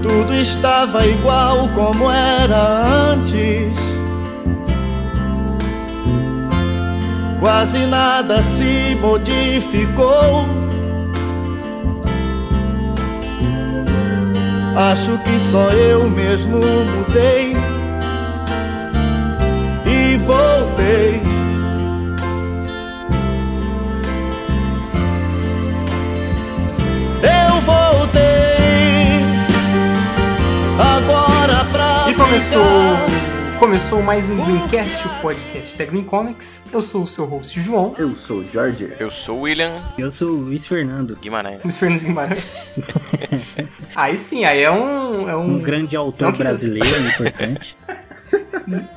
Tudo estava igual como era antes. Quase nada se modificou. Acho que só eu mesmo mudei voltei. Eu voltei agora pra E começou, começou mais um Greencast, o podcast da Green Comics. Eu sou o seu host, João. Eu sou o George. Eu sou o William Eu sou o Luiz Fernando, Guimarães. Luiz Fernandes Guimarães. aí sim, aí é um. É um, um grande autor não que- brasileiro importante.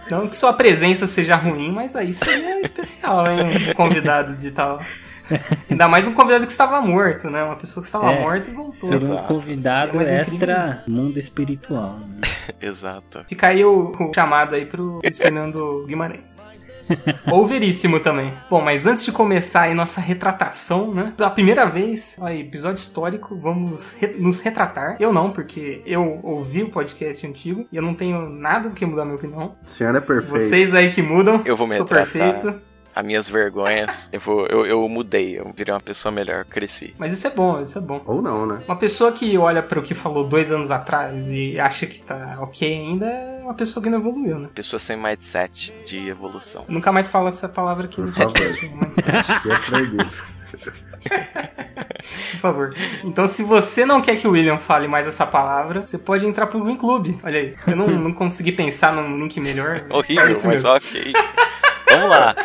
Não que sua presença seja ruim, mas aí seria especial, hein? Um convidado de tal. Ainda mais um convidado que estava morto, né? Uma pessoa que estava É, morta e voltou. Seria um convidado É mais extra mundo espiritual. né? Exato. Fica aí o, o chamado aí pro Fernando Guimarães. Ou veríssimo também. Bom, mas antes de começar aí nossa retratação, né? Pela primeira vez, aí, episódio histórico, vamos re- nos retratar. Eu não, porque eu ouvi o podcast antigo e eu não tenho nada que mudar minha opinião. A senhora é perfeita. Vocês aí que mudam, Eu vou me sou retratar. perfeito. As minhas vergonhas, eu, vou, eu, eu mudei, eu virei uma pessoa melhor, cresci. Mas isso é bom, isso é bom. Ou não, né? Uma pessoa que olha para o que falou dois anos atrás e acha que tá ok ainda é uma pessoa que não evoluiu, né? Pessoa sem mindset de evolução. Nunca mais fala essa palavra aqui. Por favor. mindset. Que é proibido. Por favor. Então, se você não quer que o William fale mais essa palavra, você pode entrar pro Green Club. Olha aí. Eu não, não consegui pensar num link melhor. Horrível, mas ok. Vamos lá.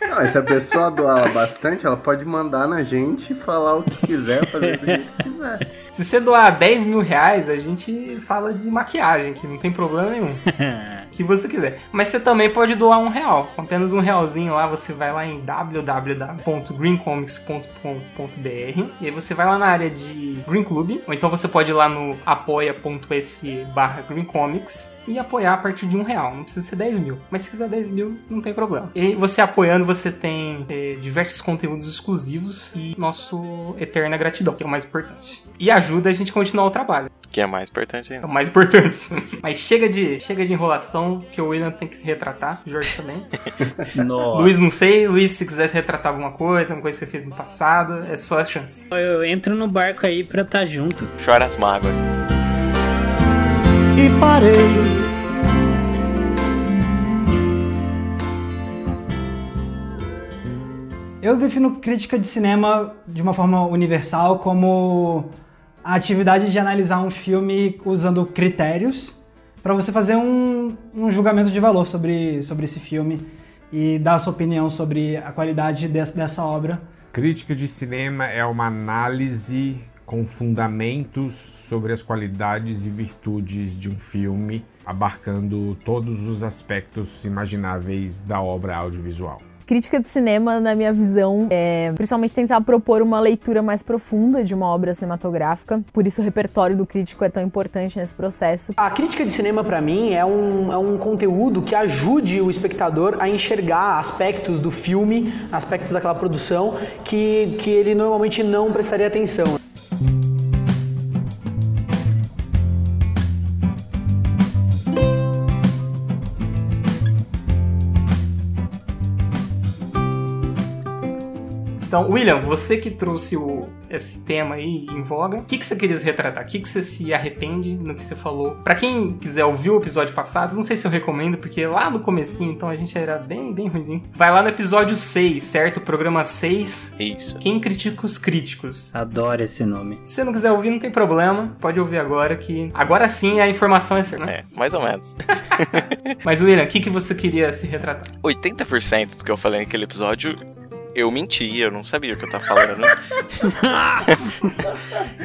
Não, se a pessoa doar bastante, ela pode mandar na gente e falar o que quiser, fazer do jeito que quiser. Se você doar 10 mil reais, a gente fala de maquiagem, que não tem problema nenhum. Que você quiser. Mas você também pode doar um real. Com apenas um realzinho lá, você vai lá em www.greencomics.com.br e aí você vai lá na área de Green Club, ou então você pode ir lá no apoia.se barra greencomics e apoiar a partir de um real. Não precisa ser 10 mil. Mas se quiser 10 mil, não tem problema. E você apoiando, você tem eh, diversos conteúdos exclusivos e nosso eterna gratidão, que é o mais importante. E ajuda a gente a continuar o trabalho. Que é mais importante É ainda. o mais importante. Mas chega de, chega de enrolação, que o William tem que se retratar, o Jorge também. Luiz, não sei. Luiz, se quiser se retratar alguma coisa, alguma coisa que você fez no passado, é só a chance. Eu entro no barco aí pra estar junto. Chora as mágoas. e parei. Eu defino crítica de cinema de uma forma universal como a atividade de analisar um filme usando critérios para você fazer um, um julgamento de valor sobre, sobre esse filme e dar a sua opinião sobre a qualidade dessa, dessa obra. Crítica de cinema é uma análise com fundamentos sobre as qualidades e virtudes de um filme, abarcando todos os aspectos imagináveis da obra audiovisual. Crítica de cinema, na minha visão, é principalmente tentar propor uma leitura mais profunda de uma obra cinematográfica. Por isso o repertório do crítico é tão importante nesse processo. A crítica de cinema, pra mim, é um, é um conteúdo que ajude o espectador a enxergar aspectos do filme, aspectos daquela produção, que, que ele normalmente não prestaria atenção. Então, William, você que trouxe o, esse tema aí em voga, o que, que você queria se retratar? O que, que você se arrepende no que você falou? Pra quem quiser ouvir o episódio passado, não sei se eu recomendo, porque lá no comecinho, então a gente era bem, bem ruimzinho. Vai lá no episódio 6, certo? Programa 6. Isso. Quem critica os críticos? Adoro esse nome. Se você não quiser ouvir, não tem problema. Pode ouvir agora que. Agora sim a informação é certa, né? É, mais ou menos. Mas, William, o que, que você queria se retratar? 80% do que eu falei naquele episódio, eu menti, eu não sabia o que eu tava falando.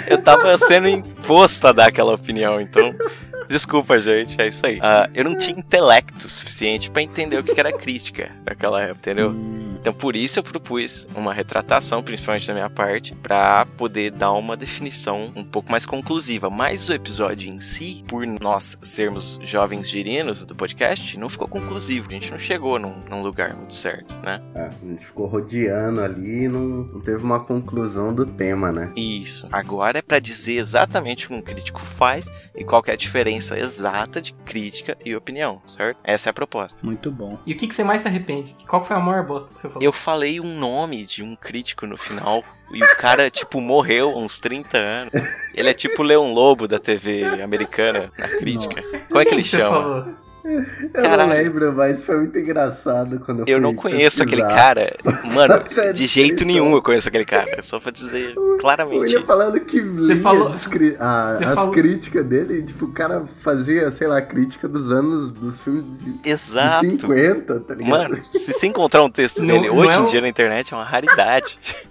eu tava sendo imposto a dar aquela opinião, então. Desculpa, gente, é isso aí. Ah, eu não tinha intelecto suficiente pra entender o que era crítica naquela época, entendeu? Então por isso eu propus uma retratação, principalmente da minha parte, pra poder dar uma definição um pouco mais conclusiva. Mas o episódio em si, por nós sermos jovens girinos do podcast, não ficou conclusivo. A gente não chegou num, num lugar muito certo, né? É, a gente ficou rodeando ali e não, não teve uma conclusão do tema, né? Isso. Agora é pra dizer exatamente o que um crítico faz e qual que é a diferença exata de crítica e opinião, certo? Essa é a proposta. Muito bom. E o que, que você mais se arrepende? Qual foi a maior bosta que você falou? Eu falei um nome de um crítico no final e o cara, tipo, morreu há uns 30 anos. Ele é tipo o Leão Lobo da TV americana na crítica. Como é que ele chama? falou? Eu Caralho. não lembro, mas foi muito engraçado quando eu Eu fui não conheço aquele pesquisar. cara. Mano, de jeito nenhum eu conheço aquele cara. Só pra dizer Eu claramente ia isso. falando que Você lia falou- as, cri- a- você as falou- críticas dele, e, tipo, o cara fazia, sei lá, crítica dos anos dos filmes de, de Exato. 50, tá ligado? Mano, se você encontrar um texto Não- dele não hoje é em dia na internet é uma raridade.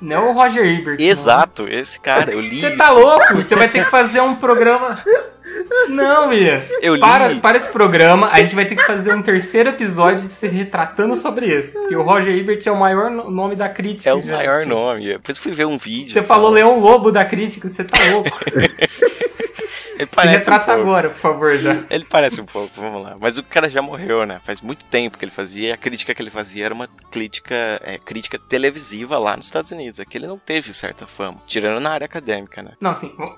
Não é o Roger Ebert. não. Exato, esse cara, eu li Você isso. tá louco? Você vai ter que fazer um programa. Não, Mia. Eu li. Para, para esse programa, a gente vai ter que fazer um terceiro episódio de se retratando sobre isso. Porque o Roger Ebert é o maior no- nome da crítica. É o maior existiu. nome. Depois eu fui ver um vídeo. Você e falou. Leão Lobo da crítica, você tá louco. Ele Se parece um retrata pouco. agora, por favor, já. Ele parece um pouco, vamos lá. Mas o cara já morreu, né? Faz muito tempo que ele fazia. E a crítica que ele fazia era uma crítica, é, crítica televisiva lá nos Estados Unidos. Aqui ele não teve certa fama. Tirando na área acadêmica, né? Não, assim, v-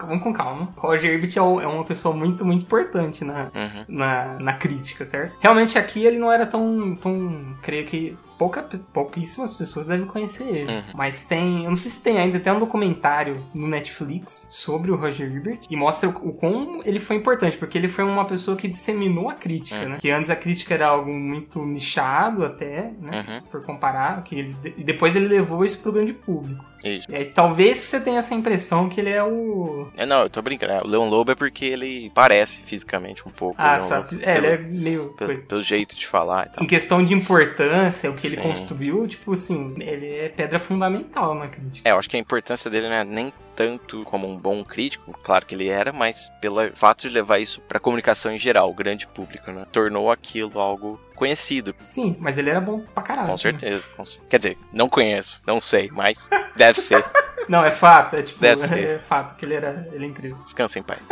vamos com calma. Roger Ebert é é uma pessoa muito, muito importante na, Uhum. na, na crítica, certo? Realmente aqui ele não era tão, tão creio que pouca, pouquíssimas pessoas devem conhecer ele. Uhum. Mas tem, eu não sei se tem ainda, tem um documentário no Netflix sobre o Roger Ebert e mostra o, o quão ele foi importante, porque ele foi uma pessoa que disseminou a crítica, Uhum. né? Que antes a crítica era algo muito nichado até, né? Uhum. Se for comparar, que ele, e depois ele levou isso pro grande público. Isso. Aí, talvez você tenha essa impressão que ele é o. É, não, eu tô brincando. É, O Leão Lobo é porque ele parece fisicamente um pouco. Ah, sabe? Lobo, É, ele é pelo, meio. pelo, pelo jeito de falar e tal. Em questão de importância, o que ele Sim. construiu, tipo assim, ele é pedra fundamental na crítica. É, eu acho que a importância dele não é nem tanto como um bom crítico, claro que ele era, mas pelo fato de levar isso pra comunicação em geral, o grande público, né? Tornou aquilo algo conhecido, Sim, mas ele era bom pra caralho. com né? certeza. com cer- Quer dizer, não conheço, não sei, mas deve ser. Não, é fato, é tipo, Deve ser. é fato que ele era, ele é incrível. Descansa em paz.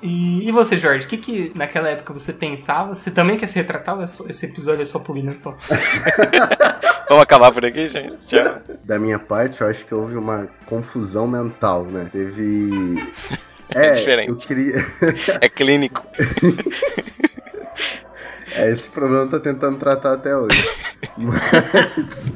E, e você, Jorge, o que que naquela época você pensava? Você também quer se retratar ou é só- esse episódio é só pro William só? Vamos acabar por aqui, gente? Tchau. Da minha parte, eu acho que houve uma confusão mental, né? Teve. É, diferente. eu queria. É clínico. É, esse problema eu tô tentando tratar até hoje. Mas.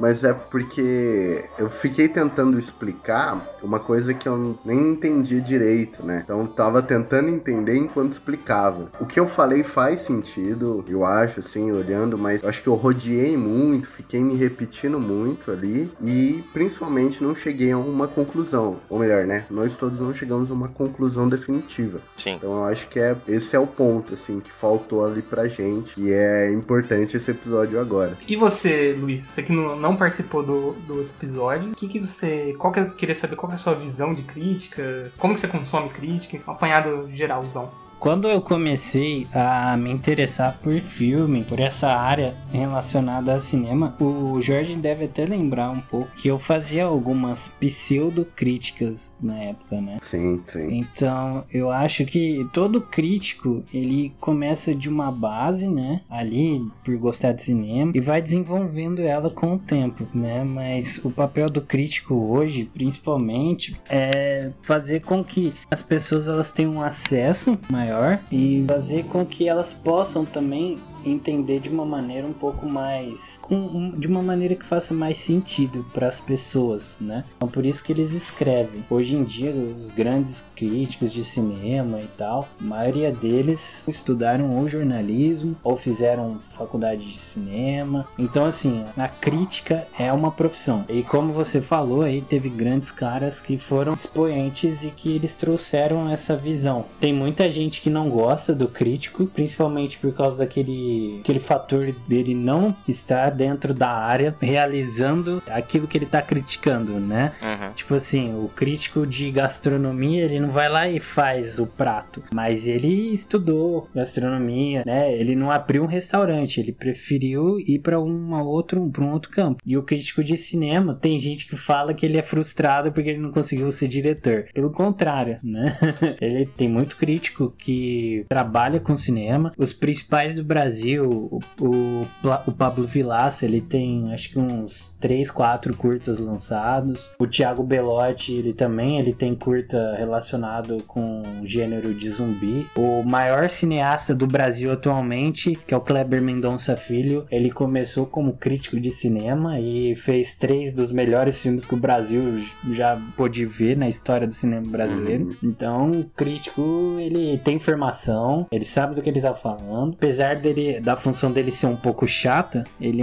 Mas é porque eu fiquei tentando explicar uma coisa que eu nem entendi direito, né? Então tava tentando entender enquanto explicava. O que eu falei faz sentido, eu acho, assim, olhando, mas eu acho que eu rodeei muito, fiquei me repetindo muito ali e principalmente não cheguei a uma conclusão. Ou melhor, né? Nós todos não chegamos a uma conclusão definitiva. Sim. Então eu acho que é, esse é o ponto, assim, que faltou ali pra gente. E é importante esse episódio agora. E você, Luiz, você que não, não participou do, do outro episódio, o que que você, qual que eu queria saber qual que é a sua visão de crítica, como que você consome crítica, um apanhado geralzão. Quando eu comecei a me interessar por filme, por essa área relacionada a cinema, o Jorge deve até lembrar um pouco que eu fazia algumas pseudo-críticas na época, né? Sim, sim. Então, eu acho que todo crítico, ele começa de uma base, né, ali por gostar de cinema e vai desenvolvendo ela com o tempo, né? Mas o papel do crítico hoje, principalmente, é fazer com que as pessoas elas tenham um acesso maior e fazer com que elas possam também entender de uma maneira um pouco mais com um- de uma maneira que faça mais sentido para as pessoas, né? Então por isso que eles escrevem. Hoje em dia os grandes críticos de cinema e tal, a maioria deles estudaram ou jornalismo ou fizeram faculdade de cinema. Então assim, a crítica é uma profissão. E como você falou aí, teve grandes caras que foram expoentes e que eles trouxeram essa visão. Tem muita gente que não gosta do crítico, principalmente por causa daquele aquele, aquele fator dele não estar dentro da área realizando aquilo que ele tá criticando, né? Uhum. Tipo assim, o crítico de gastronomia, ele não vai lá e faz o prato, mas ele estudou gastronomia, né? Ele não abriu um restaurante, ele preferiu ir para uma outro, para um outro campo. E o crítico de cinema, tem gente que fala que ele é frustrado porque ele não conseguiu ser diretor. Pelo contrário, né? ele tem muito crítico que trabalha com cinema. Os principais do Brasil, o, o, o Pablo Vilaça, ele tem acho que uns 3, 4 curtas lançados. O Thiago Belotti, ele também ele tem curta relacionado com o gênero de zumbi. O maior cineasta do Brasil atualmente, que é o Kleber Mendonça Filho, ele começou como crítico de cinema e fez três dos melhores filmes que o Brasil já pôde ver na história do cinema brasileiro. Então, o crítico, ele tem formação, ele sabe do que ele tá falando. Apesar dele, da função dele ser um pouco chata, ele,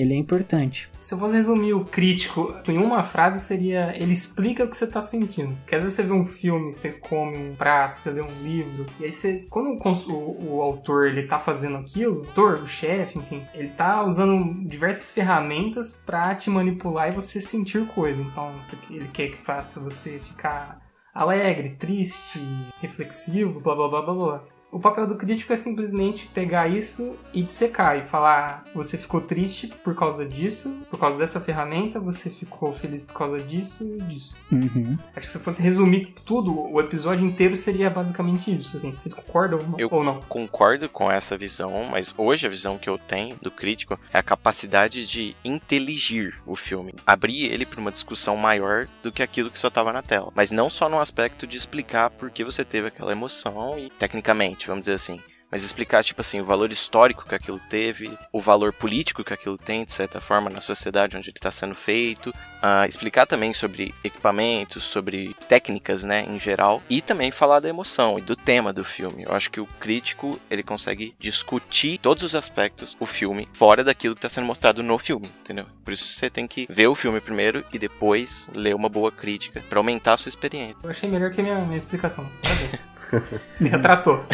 ele é importante. Se eu fosse resumir o crítico em uma frase, seria ele explica o que você tá sentindo. Porque às vezes você vê um filme, você come um prato, você lê um livro, e aí você. Quando o, o- autor ele tá fazendo aquilo, o autor, o chefe, enfim, ele tá usando diversas ferramentas pra te manipular e você sentir coisa. Então, ele quer que faça você ficar alegre, triste, reflexivo, blá blá blá blá blá. O papel do crítico é simplesmente pegar isso e dissecar e falar: você ficou triste por causa disso, por causa dessa ferramenta, você ficou feliz por causa disso e disso. Uhum. Acho que se fosse resumir tudo, o episódio inteiro seria basicamente isso. assim. Vocês concordam Eu- ou não? Concordo com essa visão, mas hoje a visão que eu tenho do crítico é a capacidade de inteligir o filme, abrir ele para uma discussão maior do que aquilo que só estava na tela, mas não só no aspecto de explicar por que você teve aquela emoção e tecnicamente, vamos dizer assim, mas explicar, tipo assim, o valor histórico que aquilo teve, o valor político que aquilo tem, de certa forma, na sociedade onde ele está sendo feito, ah, explicar também sobre equipamentos, sobre técnicas, né, em geral, e também falar da emoção e do tema do filme. Eu acho que o crítico, ele consegue discutir todos os aspectos do filme fora daquilo que está sendo mostrado no filme, entendeu? Por isso você tem que ver o filme primeiro e depois ler uma boa crítica para aumentar a sua experiência. Eu achei melhor que a minha, minha explicação. Se retratou.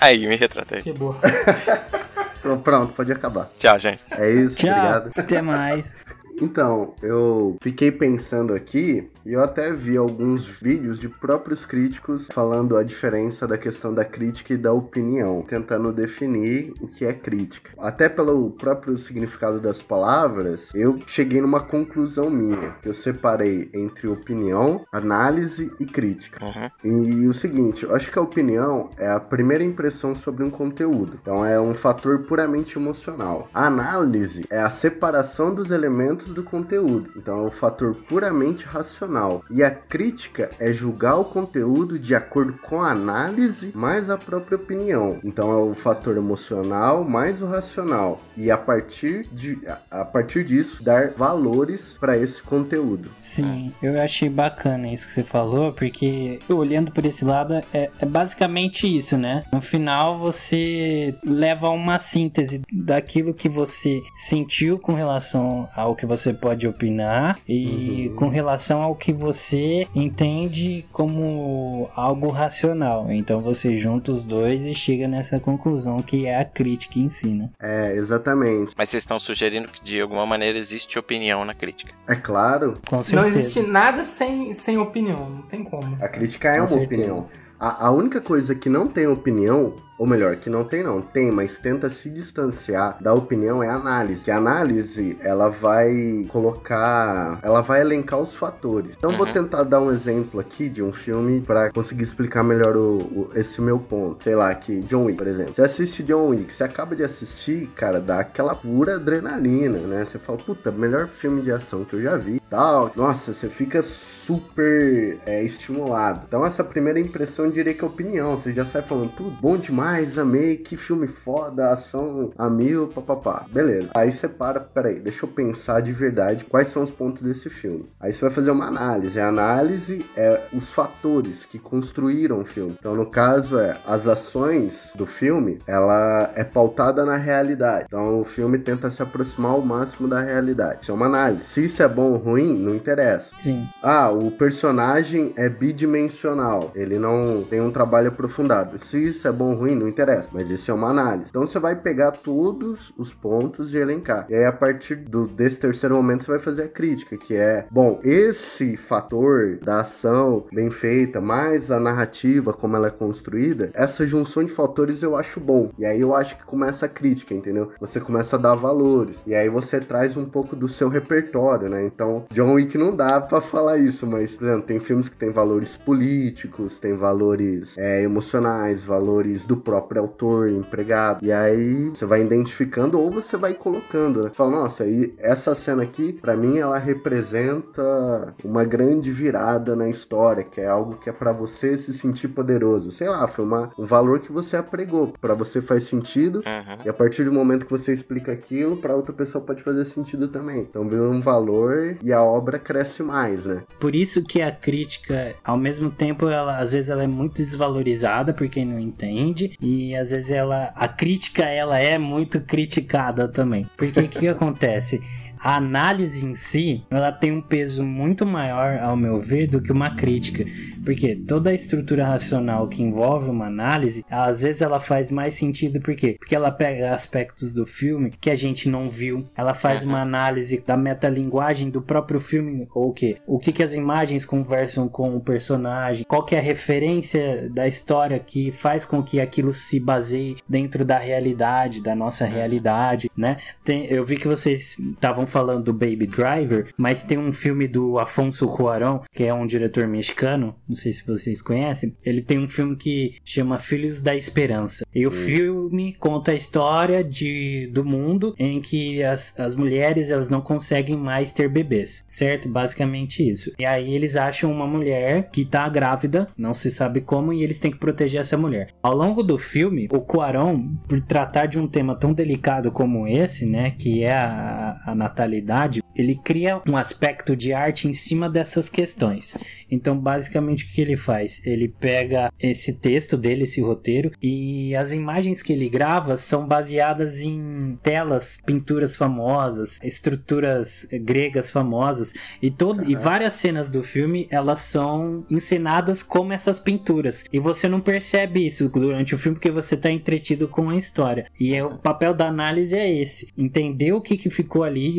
Aí, me retratei. Que boa. Pronto, pronto, pode acabar. Tchau, gente. É isso, Tchau, obrigado. até mais. Então, eu fiquei pensando aqui e eu até vi alguns vídeos de próprios críticos falando a diferença da questão da crítica e da opinião, tentando definir o que é crítica. Até pelo próprio significado das palavras, eu cheguei numa conclusão minha, que eu separei entre opinião, análise e crítica. Uhum. E o seguinte, eu acho que a opinião é a primeira impressão sobre um conteúdo. Então é um fator puramente emocional. A análise é a separação dos elementos do conteúdo. Então é um fator puramente racional. E a crítica é julgar o conteúdo de acordo com a análise mais a própria opinião. Então é o fator emocional mais o racional. E a partir de a- partir disso dar valores para esse conteúdo. Sim, eu achei bacana isso que você falou, porque olhando por esse lado, é, é basicamente isso, né? No final, você leva uma síntese daquilo que você sentiu com relação ao que você pode opinar e Uhum. com relação ao que você entende como algo racional. Então você junta os dois e chega nessa conclusão que é a crítica em si, né? É, exatamente. Mas vocês estão sugerindo que de alguma maneira existe opinião na crítica. É claro, Com certeza. Não existe nada sem, sem opinião, não tem como. A crítica é Com uma certeza. opinião. A, a única coisa que não tem opinião, ou melhor, que não tem não, tem, mas tenta se distanciar da opinião é análise. Que a análise, ela vai colocar, ela vai elencar os fatores. Então eu vou Uhum. tentar dar um exemplo aqui de um filme pra conseguir explicar melhor o, o- esse meu ponto. Sei lá, que John Wick, por exemplo. Você assiste John Wick, você acaba de assistir, cara, dá aquela pura adrenalina, né? Você fala, puta, melhor filme de ação que eu já vi. Tal. Nossa, você fica super é, estimulado. Então essa primeira impressão eu diria que é opinião. Você já sai falando, tudo bom demais, amei, que filme foda, ação a mil, papapá. Beleza. Aí você para, peraí, deixa eu pensar de verdade quais são os pontos desse filme. Aí você vai fazer uma análise. A análise é os fatores que construíram o filme. Então no caso é as ações do filme, ela é pautada na realidade. Então o filme tenta se aproximar ao máximo da realidade. Isso é uma análise. Se isso é bom ou ruim, não interessa. Sim. Ah, o personagem é bidimensional. Ele não tem um trabalho aprofundado. Se isso é bom ou ruim, não interessa. Mas isso é uma análise. Então você vai pegar todos os pontos e elencar. E aí, a partir do, desse terceiro momento, você vai fazer a crítica, que é, bom, esse fator da ação bem feita, mais a narrativa, como ela é construída, essa junção de fatores eu acho bom. E aí eu acho que começa a crítica, entendeu? Você começa a dar valores. E aí você traz um pouco do seu repertório, né? Então, John Wick não dá para falar isso, mas, por exemplo, tem filmes que tem valores políticos, tem valores é, emocionais, valores do próprio autor, empregado. E aí você vai identificando ou você vai colocando, né? Fala, nossa, aí essa cena aqui, para mim, ela representa uma grande virada na história, que é algo que é para você se sentir poderoso. Sei lá, foi uma, um valor que você apregou. para você faz sentido. Uhum. E a partir do momento que você explica aquilo, para outra pessoa pode fazer sentido também. Então vira um valor e a obra cresce mais, né? Por isso que a crítica, ao mesmo tempo, ela às vezes ela é muito desvalorizada por quem não entende e às vezes ela a crítica ela é muito criticada também. Porque o que acontece? A análise em si, ela tem um peso muito maior, ao meu ver, do que uma crítica. Porque toda a estrutura racional que envolve uma análise, às vezes ela faz mais sentido, por quê? Porque ela pega aspectos do filme que a gente não viu, ela faz uma análise da metalinguagem do próprio filme, ou o quê? O que, que as imagens conversam com o personagem, qual que é a referência da história que faz com que aquilo se baseie dentro da realidade, da nossa realidade, né? Tem, eu vi que vocês estavam falando do Baby Driver, mas tem um filme do Afonso Cuarón, que é um diretor mexicano, não sei se vocês conhecem. Ele tem um filme que chama Filhos da Esperança. E o filme conta a história de, do mundo em que as, as mulheres elas não conseguem mais ter bebês, certo? Basicamente isso. E aí eles acham uma mulher que tá grávida, não se sabe como, e eles têm que proteger essa mulher. Ao longo do filme, o Cuarón, por tratar de um tema tão delicado como esse, né, que é a, a natalidade, natalidade ele cria um aspecto de arte em cima dessas questões. Então, basicamente, o que ele faz? Ele pega esse texto dele, esse roteiro, e as imagens que ele grava são baseadas em telas, pinturas famosas, estruturas gregas famosas, e, todo, e várias cenas do filme elas são encenadas como essas pinturas. E você não percebe isso durante o filme porque você está entretido com a história. E é, o papel da análise é esse: entender o que, que ficou ali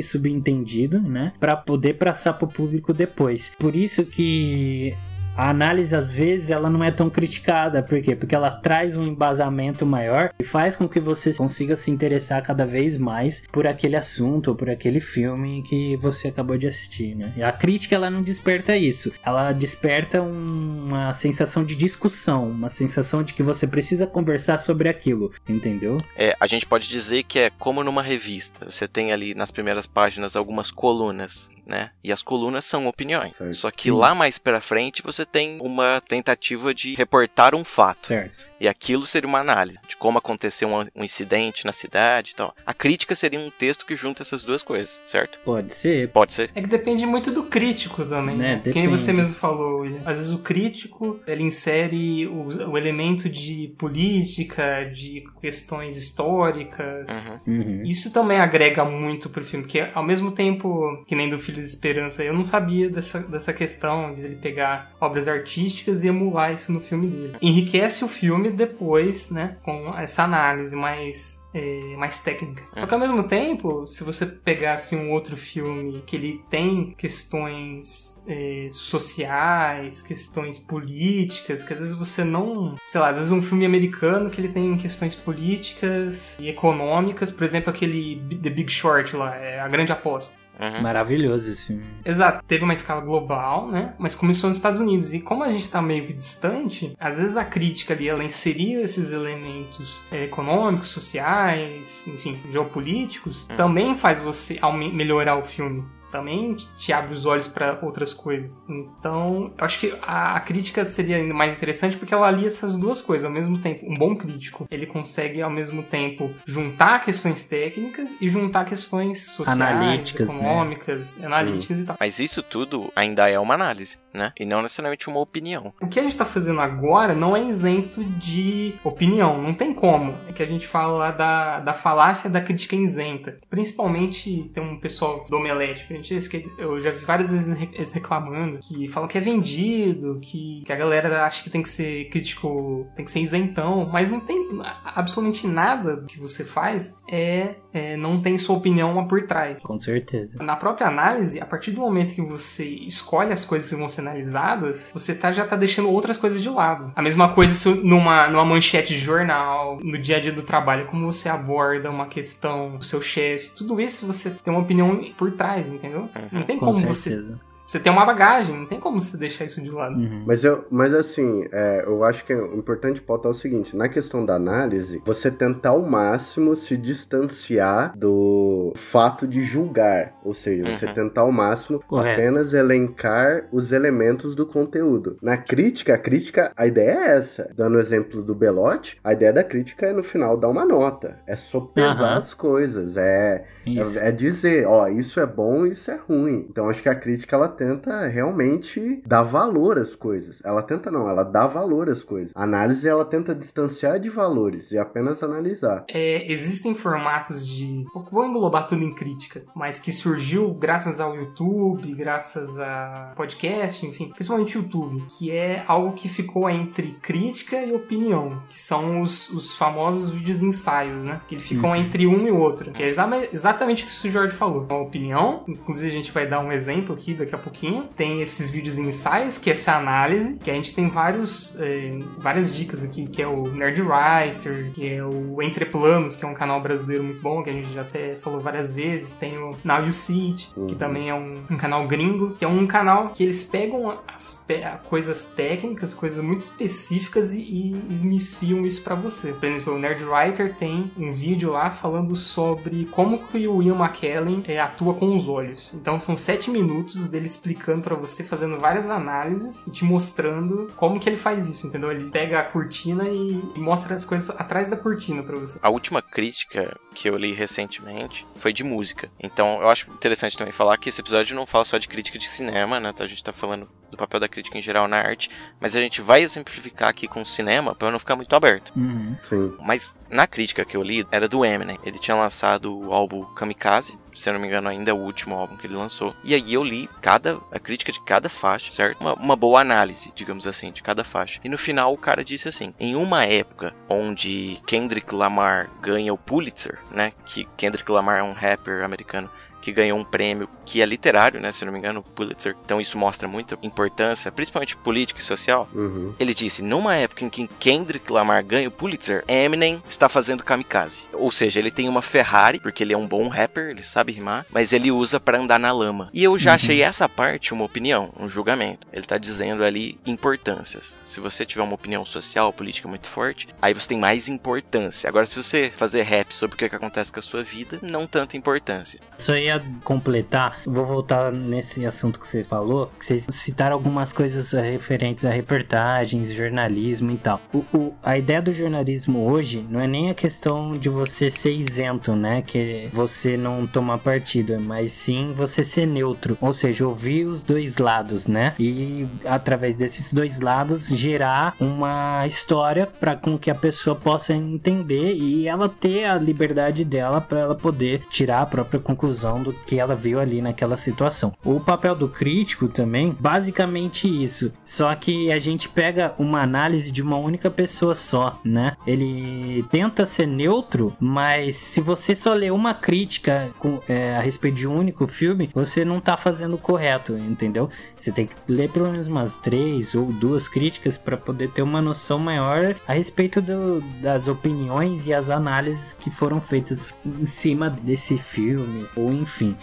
subentendido, né? Para poder passar para o público depois. Por isso que a análise às vezes ela não é tão criticada, por quê? Porque ela traz um embasamento maior e faz com que você consiga se interessar cada vez mais por aquele assunto ou por aquele filme que você acabou de assistir, né? E a crítica ela não desperta isso, ela desperta um- uma sensação de discussão, uma sensação de que você precisa conversar sobre aquilo, entendeu? É, a gente pode dizer que é como numa revista. Você tem ali nas primeiras páginas algumas colunas, né? E as colunas são opiniões. Certo. Só que lá mais pra frente você tem uma tentativa de reportar um fato. Certo. E aquilo seria uma análise de como aconteceu um, incidente na cidade e tal. A crítica seria um texto que junta essas duas coisas, certo? Pode ser. Pode ser. É que depende muito do crítico também, Né, né? Quem você mesmo falou, William. Às vezes o crítico, ele insere o, o elemento de política, de questões históricas. Uhum. Uhum. Isso também agrega muito pro filme, porque ao mesmo tempo que nem do Filho de Esperança, eu não sabia dessa, dessa questão de ele pegar obras artísticas e emular isso no filme dele. Enriquece o filme depois, né, com essa análise mais é, mais técnica. Só que ao mesmo tempo, se você pegasse um outro filme que ele tem questões é, sociais, questões políticas, que às vezes você não. Sei lá, às vezes um filme americano que ele tem questões políticas e econômicas, por exemplo, aquele The Big Short lá, é A Grande Aposta. Uhum. Maravilhoso esse filme. Exato, teve uma escala global, né? Mas começou nos Estados Unidos. E como a gente tá meio que distante, às vezes a crítica ali, ela inseria esses elementos é, econômicos, sociais, enfim, geopolíticos, também faz você melhorar o filme. Também te abre os olhos para outras coisas. Então, eu acho que a, a crítica seria ainda mais interessante porque ela alia essas duas coisas ao mesmo tempo. Um bom crítico, ele consegue ao mesmo tempo juntar questões técnicas e juntar questões sociais, Analíticas, né? econômicas, analíticas e tal. Mas isso tudo ainda é uma análise, né? E não necessariamente uma opinião. O que a gente tá fazendo agora não é isento de opinião, não tem como. É que a gente fala lá da, da falácia da crítica isenta. Principalmente tem um pessoal do Omelete que esse eu já vi várias vezes eles reclamando que falam que é vendido, que, que a galera acha que tem que ser crítico, tem que ser isentão, mas não tem absolutamente nada que você faz é, é não tem sua opinião por trás. Com certeza. Na própria análise, a partir do momento que você escolhe as coisas que vão ser analisadas, você tá, já tá deixando outras coisas de lado. A mesma coisa se numa, numa manchete de jornal, no dia a dia do trabalho, como você aborda uma questão do seu chefe, tudo isso você tem uma opinião por trás, entendeu? Uhum. Não tem Com como certeza. você você tem uma bagagem, não tem como você deixar isso de lado. Uhum. Mas, eu, mas assim, é, eu acho que o importante pautar é o seguinte: na questão da análise, você tentar ao máximo se distanciar do fato de julgar. Ou seja, você Uhum. tentar ao máximo Correto. apenas elencar os elementos do conteúdo. Na crítica, a crítica, a ideia é essa. Dando o exemplo do Belote, a ideia da crítica é no final dar uma nota. É sopesar Aham. as coisas. É, é, é dizer, ó, isso é bom, isso é ruim. Então acho que a crítica ela tenta realmente dar valor às coisas. Ela tenta não, ela dá valor às coisas. A análise ela tenta distanciar de valores e apenas analisar. É, existem formatos de. Vou englobar tudo em crítica, mas que surgiu graças ao YouTube, graças a podcast, enfim, principalmente YouTube, que é algo que ficou entre crítica e opinião, que são os, os famosos vídeos ensaios, né? Que eles ficam entre um e outro. Que é exa- exatamente o que o Jorge falou. Uma opinião, inclusive a gente vai dar um exemplo aqui daqui a pouquinho. Tem esses vídeos ensaios, que é essa análise, que a gente tem vários, é, várias dicas aqui, que é o Nerd Writer, que é o Entre Planos, que é um canal brasileiro muito bom, que a gente já até falou várias vezes. Tem o Now You See It, que Uhum. também é um, um canal gringo, que é um canal que eles pegam as pe- coisas técnicas, coisas muito específicas e, e esmiciam isso pra você. Por exemplo, o Nerd Writer tem um vídeo lá falando sobre como que o Ian McKellen é, atua com os olhos. Então são sete minutos dele explicando pra você, fazendo várias análises e te mostrando como que ele faz isso, entendeu? Ele pega a cortina e mostra as coisas atrás da cortina pra você. A última crítica que eu li recentemente foi de música. Então eu acho interessante também falar que esse episódio não fala só de crítica de cinema, né? A gente tá falando do papel da crítica em geral na arte, mas a gente vai exemplificar aqui com o cinema para não ficar muito aberto. Uhum. Sim. Mas na crítica que eu li era do Eminem. Ele tinha lançado o álbum Kamikaze, se eu não me engano ainda é o último álbum que ele lançou. E aí eu li cada a crítica de cada faixa, certo? Uma, uma boa análise, digamos assim, de cada faixa. E no final o cara disse assim: em uma época onde Kendrick Lamar ganha o Pulitzer, né? Que Kendrick Lamar é um rapper americano que ganhou um prêmio que é literário, né, se não me engano, o Pulitzer. Então isso mostra muita importância, principalmente política e social. Uhum. Ele disse: numa época em que Kendrick Lamar ganha o Pulitzer, Eminem está fazendo kamikaze. Ou seja, ele tem uma Ferrari, porque ele é um bom rapper, ele sabe rimar, mas ele usa para andar na lama. E eu já achei essa parte uma opinião, um julgamento. Ele tá dizendo ali importâncias. Se você tiver uma opinião social, política muito forte, aí você tem mais importância. Agora, se você fazer rap sobre o que que acontece com a sua vida, não tanta importância. Só ia completar, vou voltar nesse assunto que você falou, que vocês citaram algumas coisas eh, referentes a reportagens, jornalismo e tal. O, o- a ideia do jornalismo hoje não é nem a questão de você ser isento, né? Que você não tomar partido, mas sim você ser neutro. Ou seja, ouvir os dois lados, né? E através desses dois lados gerar uma história para com que a pessoa possa entender e ela ter a liberdade dela para ela poder tirar a própria conclusão do que ela viu ali naquela situação. O papel do crítico também, basicamente isso. Só que a gente pega uma análise de uma única pessoa só, né? Ele tenta ser neutro, mas se você só ler uma crítica com- é, a respeito de um único filme, você não tá fazendo o correto, entendeu? Você tem que ler pelo menos umas três ou duas críticas para poder ter uma noção maior a respeito do- das opiniões e as análises que foram feitas em cima desse filme, ou enfim.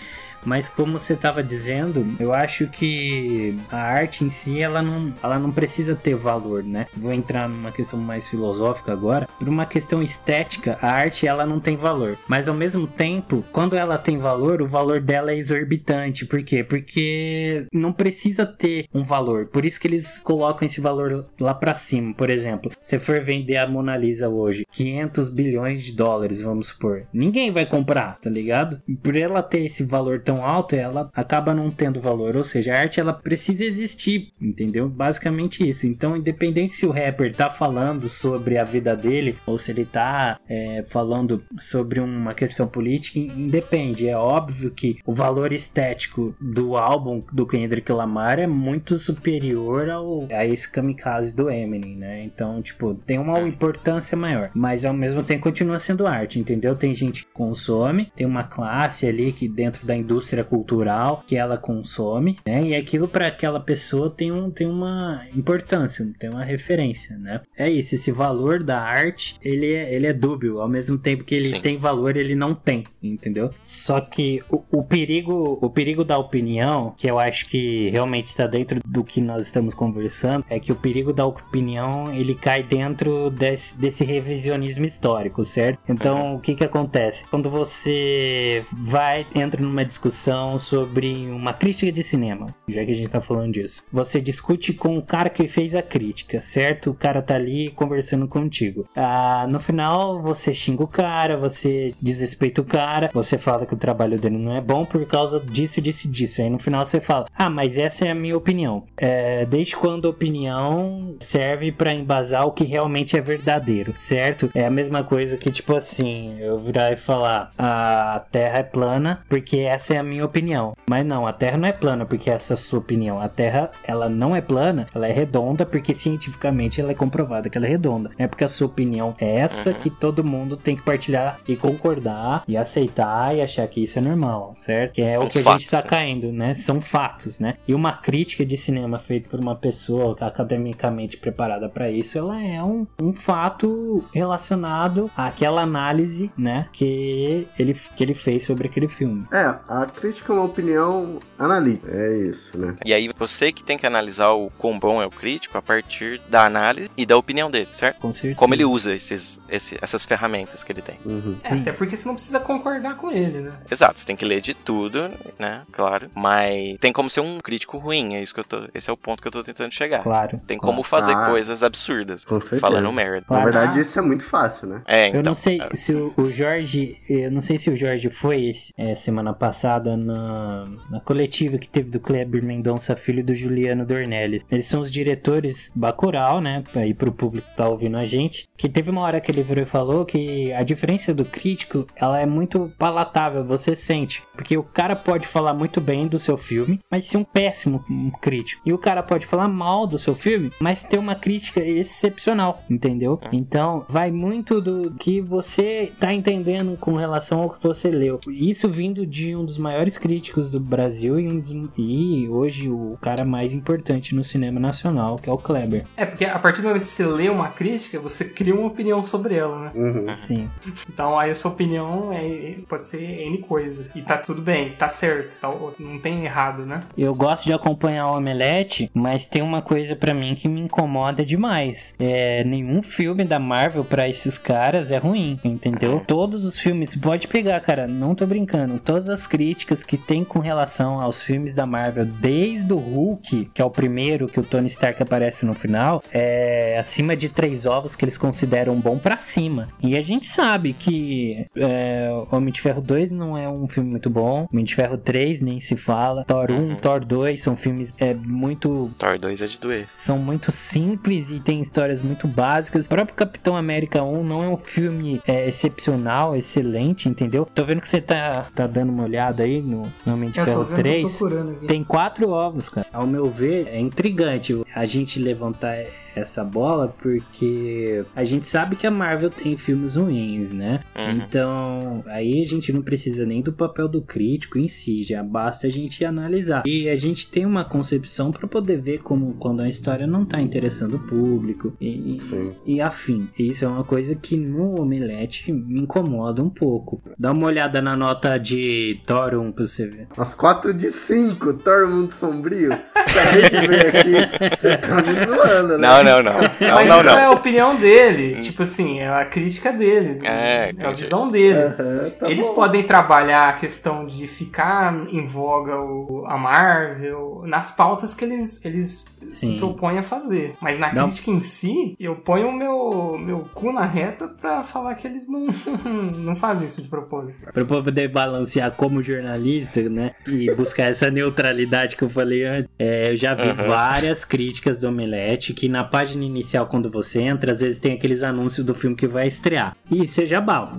Mas como você estava dizendo, eu acho que a arte em si ela não, ela não precisa ter valor, né? Vou entrar numa questão mais filosófica agora. Por uma questão estética, a arte ela não tem valor. Mas ao mesmo tempo, quando ela tem valor, o valor dela é exorbitante. Por quê? Porque não precisa ter um valor. Por isso que eles colocam esse valor lá pra cima. Por exemplo, se for vender a Mona Lisa hoje, 500 bilhões de dólares, vamos supor, ninguém vai comprar, tá ligado? Por ela ter esse valor tão alta, ela acaba não tendo valor. Ou seja, a arte ela precisa existir, entendeu? Basicamente isso. Então, independente se o rapper tá falando sobre a vida dele ou se ele tá é, falando sobre uma questão política, independe. É óbvio que o valor estético do álbum do Kendrick Lamar é muito superior ao, a esse kamikaze do Eminem, né? Então, tipo, tem uma importância maior. Mas ao mesmo tempo continua sendo arte, entendeu? Tem gente que consome, tem uma classe ali que dentro da indústria cultural que ela consome, né? E aquilo para aquela pessoa tem, um, tem uma importância, tem uma referência, né? É isso, esse valor da arte, ele é, ele é dúbio, ao mesmo tempo que ele Sim. tem valor, ele não tem, entendeu? Só que o, o perigo, o perigo da opinião, que eu acho que realmente está dentro do que nós estamos conversando, é que o perigo da opinião, ele cai dentro desse, desse revisionismo histórico, certo? Então, o que que acontece? Quando você vai, entra numa discussão sobre uma crítica de cinema, já que a gente tá falando disso, você discute com o cara que fez a crítica, certo? O cara tá ali conversando contigo. Ah, no final, você xinga o cara, você desrespeita o cara, você fala que o trabalho dele não é bom por causa disso, disso disso. Aí no final você fala, ah, mas essa é a minha opinião. É, desde quando a opinião serve pra embasar o que realmente é verdadeiro, certo? É a mesma coisa que, tipo assim, eu virar e falar, a Terra é plana porque essa é a minha opinião. Mas não, a Terra não é plana porque essa é a sua opinião. A Terra, ela não é plana, ela é redonda porque cientificamente ela é comprovada que ela é redonda. Não é porque a sua opinião é essa Uhum. que todo mundo tem que partilhar e concordar e aceitar e achar que isso é normal, certo? Que é São o que a fatos, gente tá né? caindo, né? São fatos, né? E uma crítica de cinema feita por uma pessoa academicamente preparada pra isso, ela é um, um fato relacionado àquela análise, né? Que ele, que ele fez sobre aquele filme. É, a crítica é uma opinião analítica. É isso, né? E aí você que tem que analisar o quão bom é o crítico a partir da análise e da opinião dele, certo? Com certeza. Como ele usa esses, esse- essas ferramentas que ele tem. Uhum. É, até porque você não precisa concordar com ele, né? Exato, você tem que ler de tudo, né? Claro. Mas tem como ser um crítico ruim, é isso que eu tô. Esse é o ponto que eu tô tentando chegar. Claro. Tem como fazer Ah. coisas absurdas. Com certeza. Falando merda. Na Claro. verdade, isso é muito fácil, né? É, então. eu não sei é. se o, o Jorge, eu não sei se o Jorge foi esse, é, semana passada na, na coletiva que teve do Kleber Mendonça Filho e do Juliano Dornelles. Eles são os diretores Bacurau, né? Aí pro público que tá ouvindo a gente. Que teve uma hora que ele virou e falou que a diferença do crítico, ela é muito palatável, você sente. Porque o cara pode falar muito bem do seu filme, mas ser um péssimo crítico. E o cara pode falar mal do seu filme, mas ter uma crítica excepcional, entendeu? Então, vai muito do que você tá entendendo com relação ao que você leu. Isso vindo de um dos maiores críticos do Brasil e, um dos- e hoje o cara mais importante no cinema nacional, que é o Kleber. É, porque a partir do momento que você lê uma crítica, você cria uma opinião sobre ela, né? Uhum. Sim. Então aí a sua opinião é, pode ser N coisas. E tá tudo bem, tá certo, tá- não tem errado, né? Eu gosto de acompanhar o Omelete, mas tem uma coisa pra mim que me incomoda demais. É, nenhum filme da Marvel pra esses caras é ruim, entendeu? Todos os filmes, pode pegar, cara, não tô brincando. Todas as críticas que tem com relação aos filmes da Marvel, desde o Hulk, que é o primeiro que o Tony Stark aparece no final, é acima de três ovos que eles consideram bom pra cima. E a gente sabe que é, Homem de Ferro 2 não é um filme muito bom, Homem de Ferro 3 nem se fala, Thor 1, Uhum. Thor 2 são filmes é, muito Thor 2 é de doer. são muito simples e tem histórias muito básicas. O próprio Capitão América 1 não é um filme é, excepcional, excelente, entendeu? Tô vendo que você tá, tá dando uma olhada aí no, no Homem de Ferro 3. procurando aqui. Tem quatro ovos, cara. Ao meu ver, é intrigante a gente levantar essa bola porque a gente sabe que a Marvel tem filmes ruins, né? Uhum. Então, aí a gente não precisa nem do papel do crítico em si, já basta a gente analisar. E a gente tem uma concepção para poder ver como quando a história não tá interessando o público e, e- Sim. e afim. Isso é uma coisa que no Omelete me incomoda um pouco. Dá uma olhada na nota de Thor 1 pra você ver. As 4 de 5, Thor Mundo Sombrio. Acabei de ver aqui. Você tá me zoando, né? Não, Não, não, não. Não, Mas não, isso não. é a opinião dele. Tipo assim, é a crítica dele. É, é a visão dele. Aham, tá Eles bom. podem trabalhar a questão de ficar em voga o, a Marvel nas pautas que eles, eles se propõem a fazer. Mas na Não. crítica em si, eu ponho o meu, meu cu na reta pra falar que eles não, não fazem isso de propósito. Pra poder balancear como jornalista, né? E buscar essa neutralidade que eu falei antes. É, eu já vi Aham. várias críticas do Omelete que na página inicial, quando você entra, às vezes tem aqueles anúncios do filme que vai estrear. E seja bal.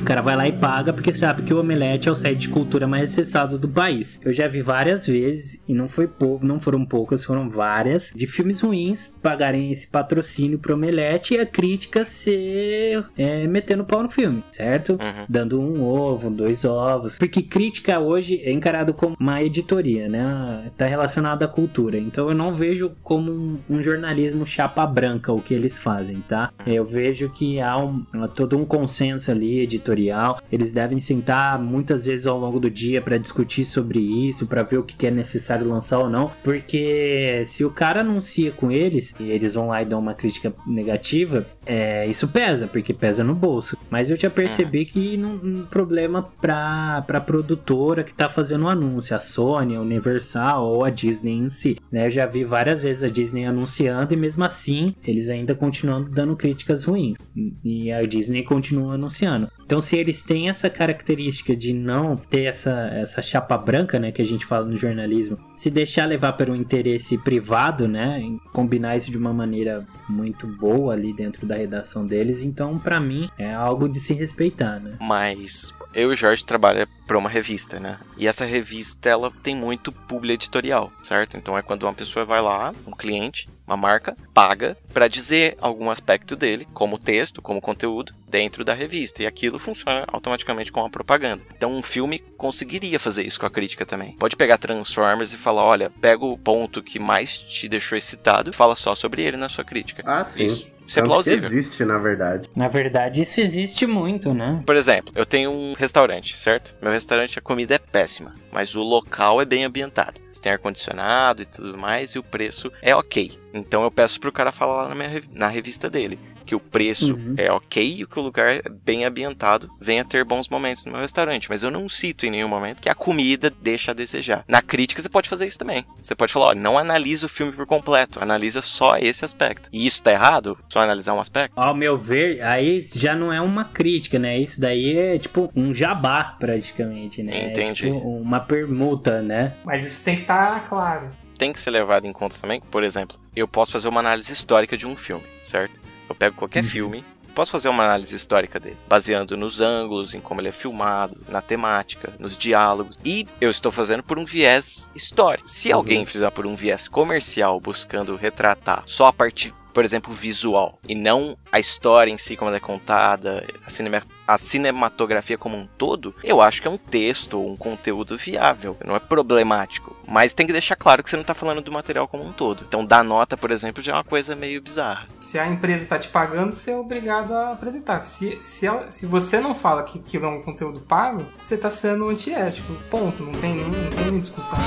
O cara vai lá e paga porque sabe que o Omelete é o site de cultura mais acessado do país. Eu já vi várias vezes, e não foi pouco, não foram poucas, foram várias, de filmes ruins pagarem esse patrocínio pro Omelete e a crítica ser é, metendo pau no filme, certo? Uhum. dando um ovo, dois ovos. Porque crítica hoje é encarado como uma editoria, né? Tá relacionado à cultura. Então eu não vejo como um jornalismo chapa branca o que eles fazem, tá? Eu vejo que há um, todo um consenso ali editorial. Eles devem sentar muitas vezes ao longo do dia para discutir sobre isso, para ver o que que é necessário lançar ou não. Porque se o cara anuncia com eles e eles vão lá e dão uma crítica negativa, é, isso pesa, porque pesa no bolso. Mas eu já percebi que não um problema pra, pra produtora que tá fazendo o anúncio, a Sony, a Universal ou a Disney em si. Né? Eu já vi várias vezes a Disney anunciando e mesmo assim eles ainda continuam dando críticas ruins. E a Disney continua anunciando. Então, se eles têm essa característica de não ter essa, essa chapa branca, né, que a gente fala no jornalismo, se deixar levar pelo interesse privado, né, em combinar isso de uma maneira muito boa ali dentro da redação deles, então, pra mim, é algo de se respeitar, né? Mas eu e o Jorge trabalha para uma revista, né? E essa revista ela tem muito publi editorial, certo? Então é quando uma pessoa vai lá, um cliente, uma marca, paga para dizer algum aspecto dele, como texto, como conteúdo, dentro da revista. E aquilo funciona automaticamente com a propaganda. Então um filme conseguiria fazer isso com a crítica também. Pode pegar Transformers e falar, olha, pega o ponto que mais te deixou excitado e fala só sobre ele na sua crítica. Ah, sim. Isso, isso é plausível. existe, na verdade. Na verdade, isso existe muito, né? Por exemplo, eu tenho um restaurante, certo? Meu restaurante, a comida é péssima, mas o local é bem ambientado. Você tem ar-condicionado e tudo mais, e o preço é ok. Então eu peço pro cara falar lá na, minha, na revista dele que o preço Uhum. é ok e que o lugar é bem ambientado venha ter bons momentos no meu restaurante. Mas eu não cito em nenhum momento que a comida deixa a desejar. Na crítica você pode fazer isso também. Você pode falar, ó, não analisa o filme por completo, analisa só esse aspecto. E isso tá errado? Só analisar um aspecto? Ao meu ver, aí já não é uma crítica, né? Isso daí é tipo um jabá, praticamente, né? Entendi. É tipo uma permuta, né? Mas isso tem que estar claro. tem que ser levado em conta também, que, por exemplo, eu posso fazer uma análise histórica de um filme, certo? Eu pego qualquer filme, posso fazer uma análise histórica dele, baseando nos ângulos, em como ele é filmado, na temática, nos diálogos, e eu estou fazendo por um viés histórico. Se alguém fizer por um viés comercial, buscando retratar só a parte por exemplo, visual, e não a história em si, como ela é contada, a, cinema- a cinematografia como um todo, eu acho que é um texto um conteúdo viável, não é problemático. Mas tem que deixar claro que você não está falando do material como um todo. Então, dar nota, por exemplo, já é uma coisa meio bizarra. Se a empresa tá te pagando, você é obrigado a apresentar. Se, se, ela- se você não fala que aquilo é um conteúdo pago, você tá sendo antiético. Ponto. Não tem nem, não tem nem discussão.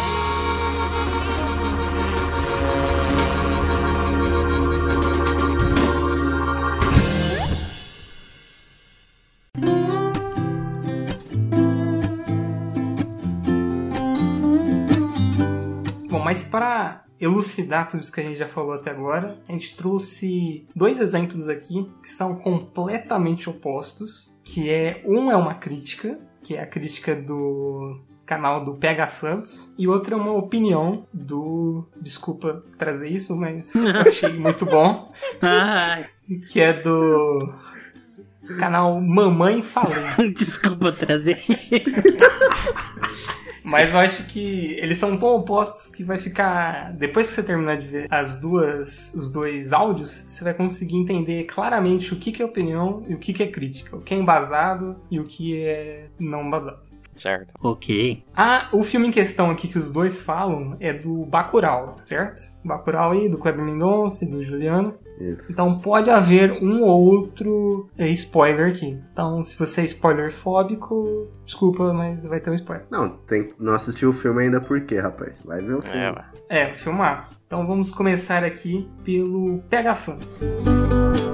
Mas para elucidar tudo isso que a gente já falou até agora, a gente trouxe dois exemplos aqui que são completamente opostos, que é um é uma crítica, que é a crítica do canal do PH Santos, e outra é uma opinião do, desculpa trazer isso, mas eu achei muito bom, que é do canal Mamãe Falei. desculpa trazer. Mas eu acho que eles são tão opostos que vai ficar. Depois que você terminar de ver as duas, os dois áudios, você vai conseguir entender claramente o que, que é opinião e o que, que é crítica. O que é embasado e o que é não embasado. Certo. Ok. Ah, o filme em questão aqui que os dois falam é do Bacurau, certo? Bacurau aí, do Kleber Mendonça e do Juliano. Isso. Então pode haver um ou outro é, spoiler aqui. Então, se você é spoiler fóbico, desculpa, mas vai ter um spoiler. Não, tem, não assistiu o filme ainda por quê, rapaz? Vai ver o filme. É. É, filmar. Então vamos começar aqui pelo pegação. O,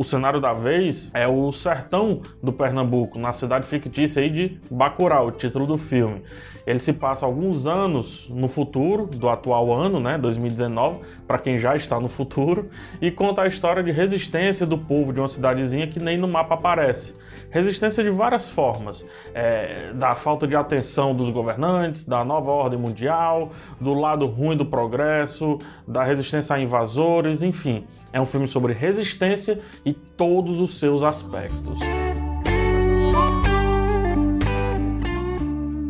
o cenário da vez é o sertão do Pernambuco, na cidade fictícia aí de Bacurau, o título do filme. Ele se passa alguns anos no futuro do atual ano, né, 2019, para quem já está no futuro, e conta a história de resistência do povo de uma cidadezinha que nem no mapa aparece. Resistência de várias formas, é, da falta de atenção dos governantes, da nova ordem mundial, do lado ruim do progresso, da resistência a invasores, enfim. É um filme sobre resistência e todos os seus aspectos.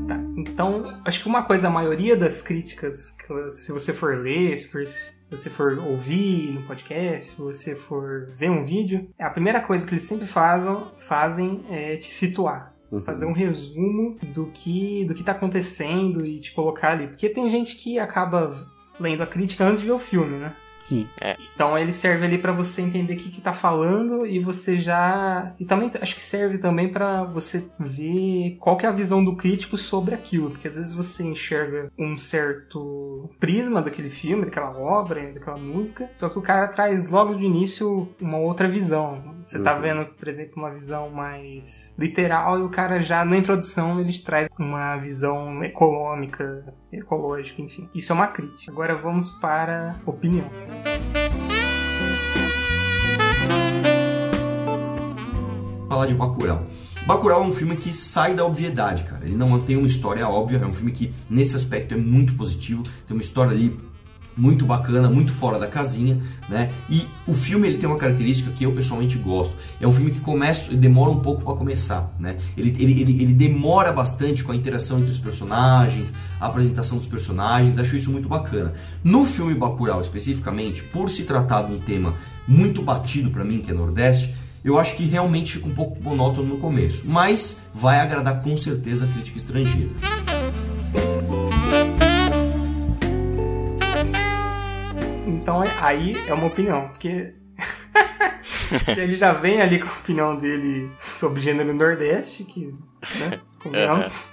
Tá, então, acho que uma coisa, a maioria das críticas, se você for ler, se for- se você for ouvir no podcast, se você for ver um vídeo, a primeira coisa que eles sempre fazem, fazem é te situar. Uhum. Fazer um resumo do que, do que tá acontecendo e te colocar ali. Porque tem gente que acaba lendo a crítica antes de ver o filme, né? Sim. Então ele serve ali pra você entender o que, que tá falando e você já. E também acho que serve também pra você ver qual que é a visão do crítico sobre aquilo. Porque às vezes você enxerga um certo prisma daquele filme, daquela obra, daquela música, só que o cara traz logo de início uma outra visão. Você tá Uhum. vendo, por exemplo, uma visão mais literal e o cara já na introdução ele te traz uma visão econômica, ecológica, enfim. Isso é uma crítica. Agora vamos para opinião. falar de Bacurau. Bacurau é um filme que sai da obviedade, cara. Ele não mantém uma história óbvia, é um filme que nesse aspecto é muito positivo, tem uma história ali muito bacana, muito fora da casinha, né? E o filme ele tem uma característica que eu pessoalmente gosto. É um filme que começa, demora um pouco para começar, né? Ele, ele, ele, ele demora bastante com a interação entre os personagens, a apresentação dos personagens, acho isso muito bacana. No filme Bacurau especificamente, por se tratar de um tema muito batido para mim, que é Nordeste, eu acho que realmente fica um pouco monótono no começo, mas vai agradar com certeza a crítica estrangeira. Então é- aí é uma opinião, porque ele já vem ali com a opinião dele sobre gênero nordeste, que, né, convenhamos.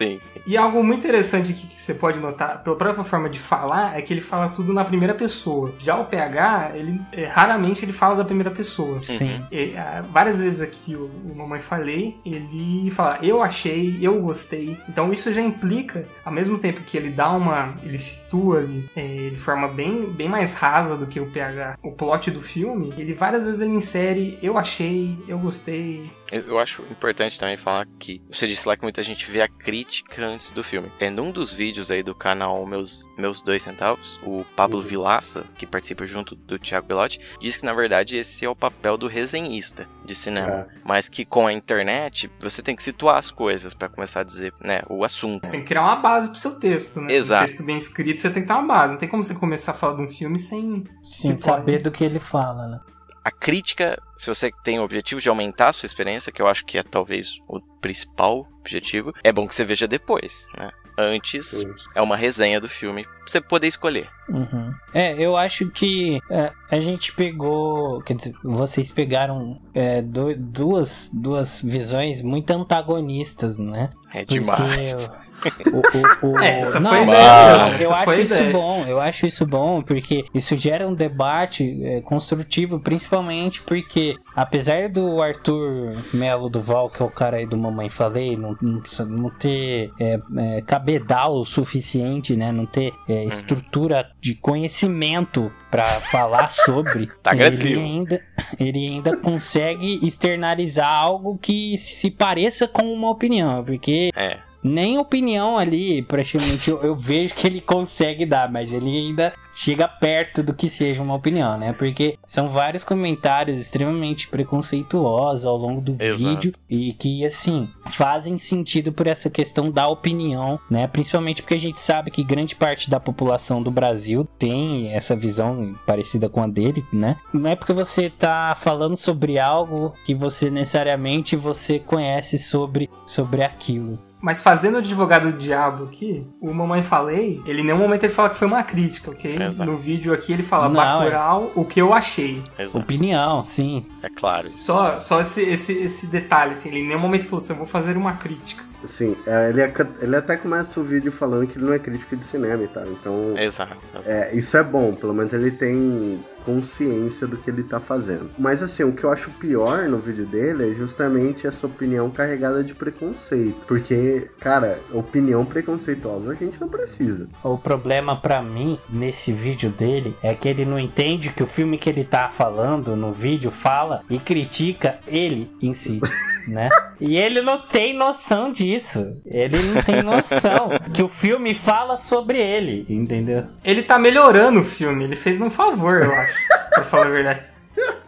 Sim, sim. E algo muito interessante aqui que você pode notar, pela própria forma de falar, é que ele fala tudo na primeira pessoa. Já o PH, ele é, raramente ele fala da primeira pessoa. Sim. E, ah, várias vezes aqui o, o Mamãe Falei, ele fala, eu achei, eu gostei. Então isso já implica, ao mesmo tempo que ele dá uma. ele situa ali é, de forma bem, bem mais rasa do que o PH, o plot do filme, ele várias vezes ele insere, eu achei, eu gostei. Eu, acho importante também falar que você disse lá que muita gente vê a crítica antes do filme. É num dos vídeos aí do canal Meus, Meus Dois Centavos, o Pablo Vilaça, que participa junto do Thiago Belotti, diz que na verdade esse é o papel do resenhista de cinema. Mas que com a internet você tem que situar as coisas pra começar a dizer, né, o assunto. Você tem que criar uma base pro seu texto, né? Exato. Um texto bem escrito, você tem que ter uma base. Não tem como você começar a falar de um filme sem, Sem saber do que ele fala, né? A crítica, se você tem o objetivo de aumentar a sua experiência, que eu acho que é talvez o principal objetivo, é bom que você veja depois, né? Antes Sim. é uma resenha do filme pra você poder escolher. Uhum. É, eu acho que é, a gente pegou. Quer dizer, vocês pegaram é, do- duas, duas visões muito antagonistas, né? É demais. Porque o, o- o- o- É, essa não, foi ideia, eu- acho isso ideia. bom, eu acho isso bom, porque isso gera um debate é, construtivo, principalmente porque, apesar do Arthur Melo Duval, que é o cara aí do Mamãe Falei, não, não, não ter é, é, cabedal o suficiente, né? Não ter é, estrutura de conhecimento pra falar sobre, Tá ele agressivo. ainda, ele ainda consegue externalizar algo que se pareça com uma opinião, porque É. Nem opinião ali, praticamente, eu, eu vejo que ele consegue dar, mas ele ainda chega perto do que seja uma opinião, né? Porque são vários comentários extremamente preconceituosos ao longo do Exato. vídeo e que, assim, fazem sentido por essa questão da opinião, né? Principalmente porque a gente sabe que grande parte da população do Brasil tem essa visão parecida com a dele, né? Não é porque você tá falando sobre algo que você necessariamente você conhece sobre, sobre aquilo. Mas fazendo o advogado do diabo aqui, o Mamãe Falei, ele em nenhum momento ele fala que foi uma crítica, ok? Exato. No vídeo aqui ele fala Não, Bacurau, o que eu achei. Exato. Opinião, sim. É claro isso. Só, só esse, esse, esse detalhe, assim, ele em nenhum momento falou assim, eu vou fazer uma crítica. Assim, é, ele, é- ele até começa o vídeo falando que ele não é crítico de cinema e tal. Então, Exato. exato. é, isso é bom, pelo menos ele tem consciência do que ele tá fazendo. Mas assim, o que eu acho pior no vídeo dele é justamente essa opinião carregada de preconceito. Porque, cara, opinião preconceituosa a gente não precisa. O problema pra mim nesse vídeo dele é que ele não entende que o filme que ele tá falando no vídeo fala e critica ele em si, né? E ele não tem noção disso. Ele não tem noção que o filme fala sobre ele, entendeu? Ele tá melhorando o filme, ele fez um favor, eu acho, pra falar a verdade.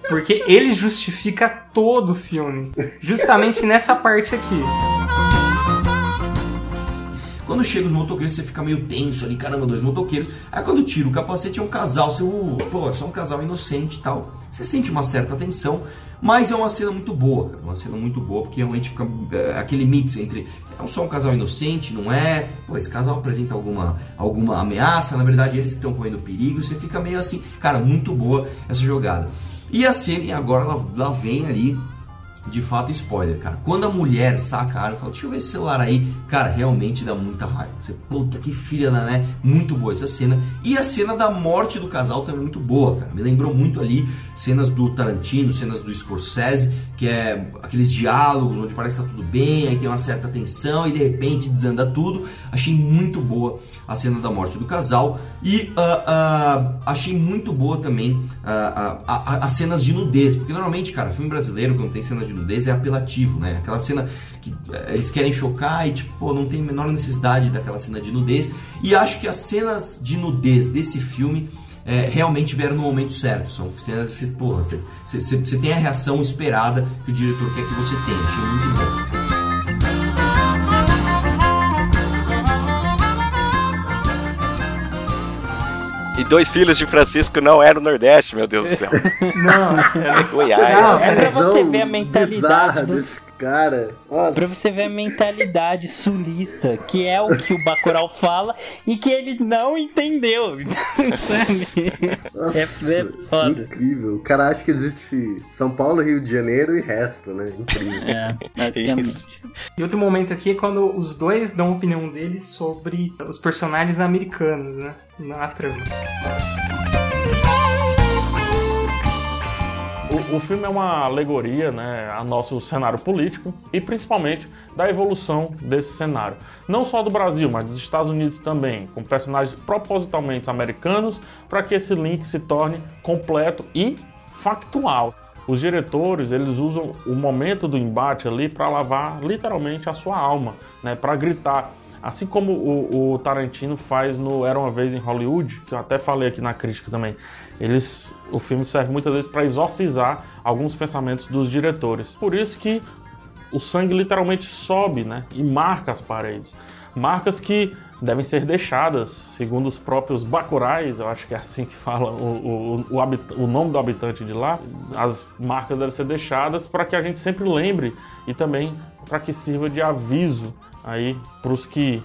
Porque ele justifica todo o filme. Justamente nessa parte aqui. Quando chega os motoqueiros, você fica meio tenso ali, caramba, dois motoqueiros. Aí quando tira o capacete é um casal, você, uh, pô, é só um casal inocente e tal. Você sente uma certa tensão, mas é uma cena muito boa, cara. Uma cena muito boa, porque realmente fica é, aquele mix entre é só um casal inocente, não é? Pô, esse casal apresenta alguma, alguma ameaça, na verdade eles estão correndo perigo, você fica meio assim, cara, muito boa essa jogada. E a cena, e agora ela, ela vem ali de fato, spoiler, cara. Quando a mulher saca a arma e fala, deixa eu ver esse celular aí, cara, realmente dá muita raiva. Você, puta, que filha né? Muito boa essa cena. E a cena da morte do casal também é muito boa, cara. Me lembrou muito ali cenas do Tarantino, cenas do Scorsese, que é aqueles diálogos onde parece que tá tudo bem, aí tem uma certa tensão e de repente desanda tudo. Achei muito boa a cena da morte do casal. E ah, ah, achei muito boa também ah, as cenas de nudez. Porque normalmente, cara, filme brasileiro, quando tem cena de nudez, é apelativo, né? Aquela cena que eh, eles querem chocar e, tipo, pô, não tem a menor necessidade daquela cena de nudez. E acho que as cenas de nudez desse filme é, realmente vieram no momento certo. São cenas que, você, você, você, você tem a reação esperada que o diretor quer que você tenha. Achei muito bom. E dois filhos de Francisco não era o Nordeste, meu Deus do céu. Não, Era Goiás. Não, é pra você ver a mentalidade dos cara. Nossa. Pra você ver a mentalidade sulista, que é o que o Bacurau fala e que ele não entendeu. Nossa, É, é foda. Incrível. O cara acha que existe São Paulo, Rio de Janeiro e resto, né? Incrível. É, basicamente. Isso. E outro momento aqui é quando os dois dão a opinião deles sobre os personagens americanos, né? Na trama. O, filme é uma alegoria né, a nosso cenário político e principalmente da evolução desse cenário. Não só do Brasil, mas dos Estados Unidos também, com personagens propositalmente americanos para que esse link se torne completo e factual. Os diretores eles usam o momento do embate ali para lavar literalmente a sua alma, né, para gritar. Assim como o, o Tarantino faz no Era uma Vez em Hollywood, que eu até falei aqui na crítica também. Eles, o filme serve muitas vezes para exorcizar alguns pensamentos dos diretores. Por isso que o sangue literalmente sobe né, e marca as paredes. Marcas que devem ser deixadas, segundo os próprios Bacurais, eu acho que é assim que fala o, o, o, habit- o nome do habitante de lá. As marcas devem ser deixadas para que a gente sempre lembre e também para que sirva de aviso aí para os que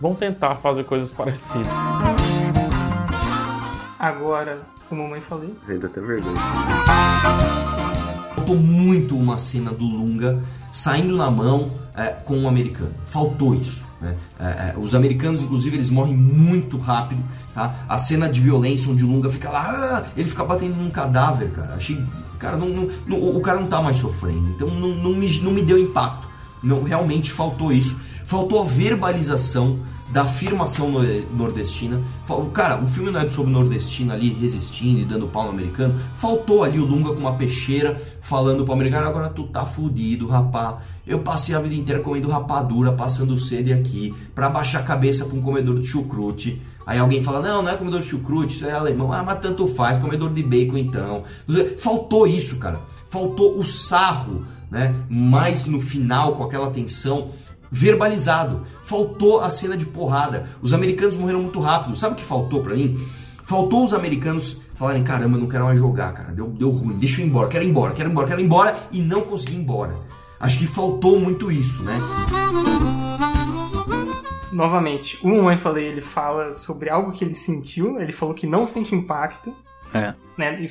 vão tentar fazer coisas parecidas. Agora, como a mãe falei, Ainda até vergonha. Faltou muito uma cena do Lunga saindo na mão é, com um americano. Faltou isso. né? É, é, os americanos, inclusive, eles morrem muito rápido. Tá? A cena de violência onde o Lunga fica lá, ah, ele fica batendo num cadáver, cara. Achei. Cara, não, não- não- o cara não tá mais sofrendo. Então não, não me, não me deu impacto. Não, realmente faltou isso. Faltou a verbalização da afirmação no- nordestina. Cara, o filme não é sobre o nordestino ali resistindo e dando pau no americano. Faltou ali o Lunga com uma peixeira falando pro americano: agora tu tá fudido, rapá. Eu passei a vida inteira comendo rapadura, passando sede aqui, pra baixar a cabeça pra um comedor de chucrute. Aí alguém fala: não, não é comedor de chucrute, isso é alemão. Ah, mas tanto faz, comedor de bacon então. Faltou isso, cara. Faltou o sarro, né? Mais no final, com aquela tensão verbalizado. Faltou a cena de porrada. Os americanos morreram muito rápido. Sabe o que faltou pra mim? Faltou os americanos falarem: caramba, eu não quero mais jogar, cara. Deu, deu ruim, deixa eu ir embora, quero ir embora, quero ir embora, quero ir embora e não consegui ir embora. Acho que faltou muito isso, né? Novamente, o Mamãe Falei, ele fala sobre algo que ele sentiu, ele falou que não sente impacto, É. né? E,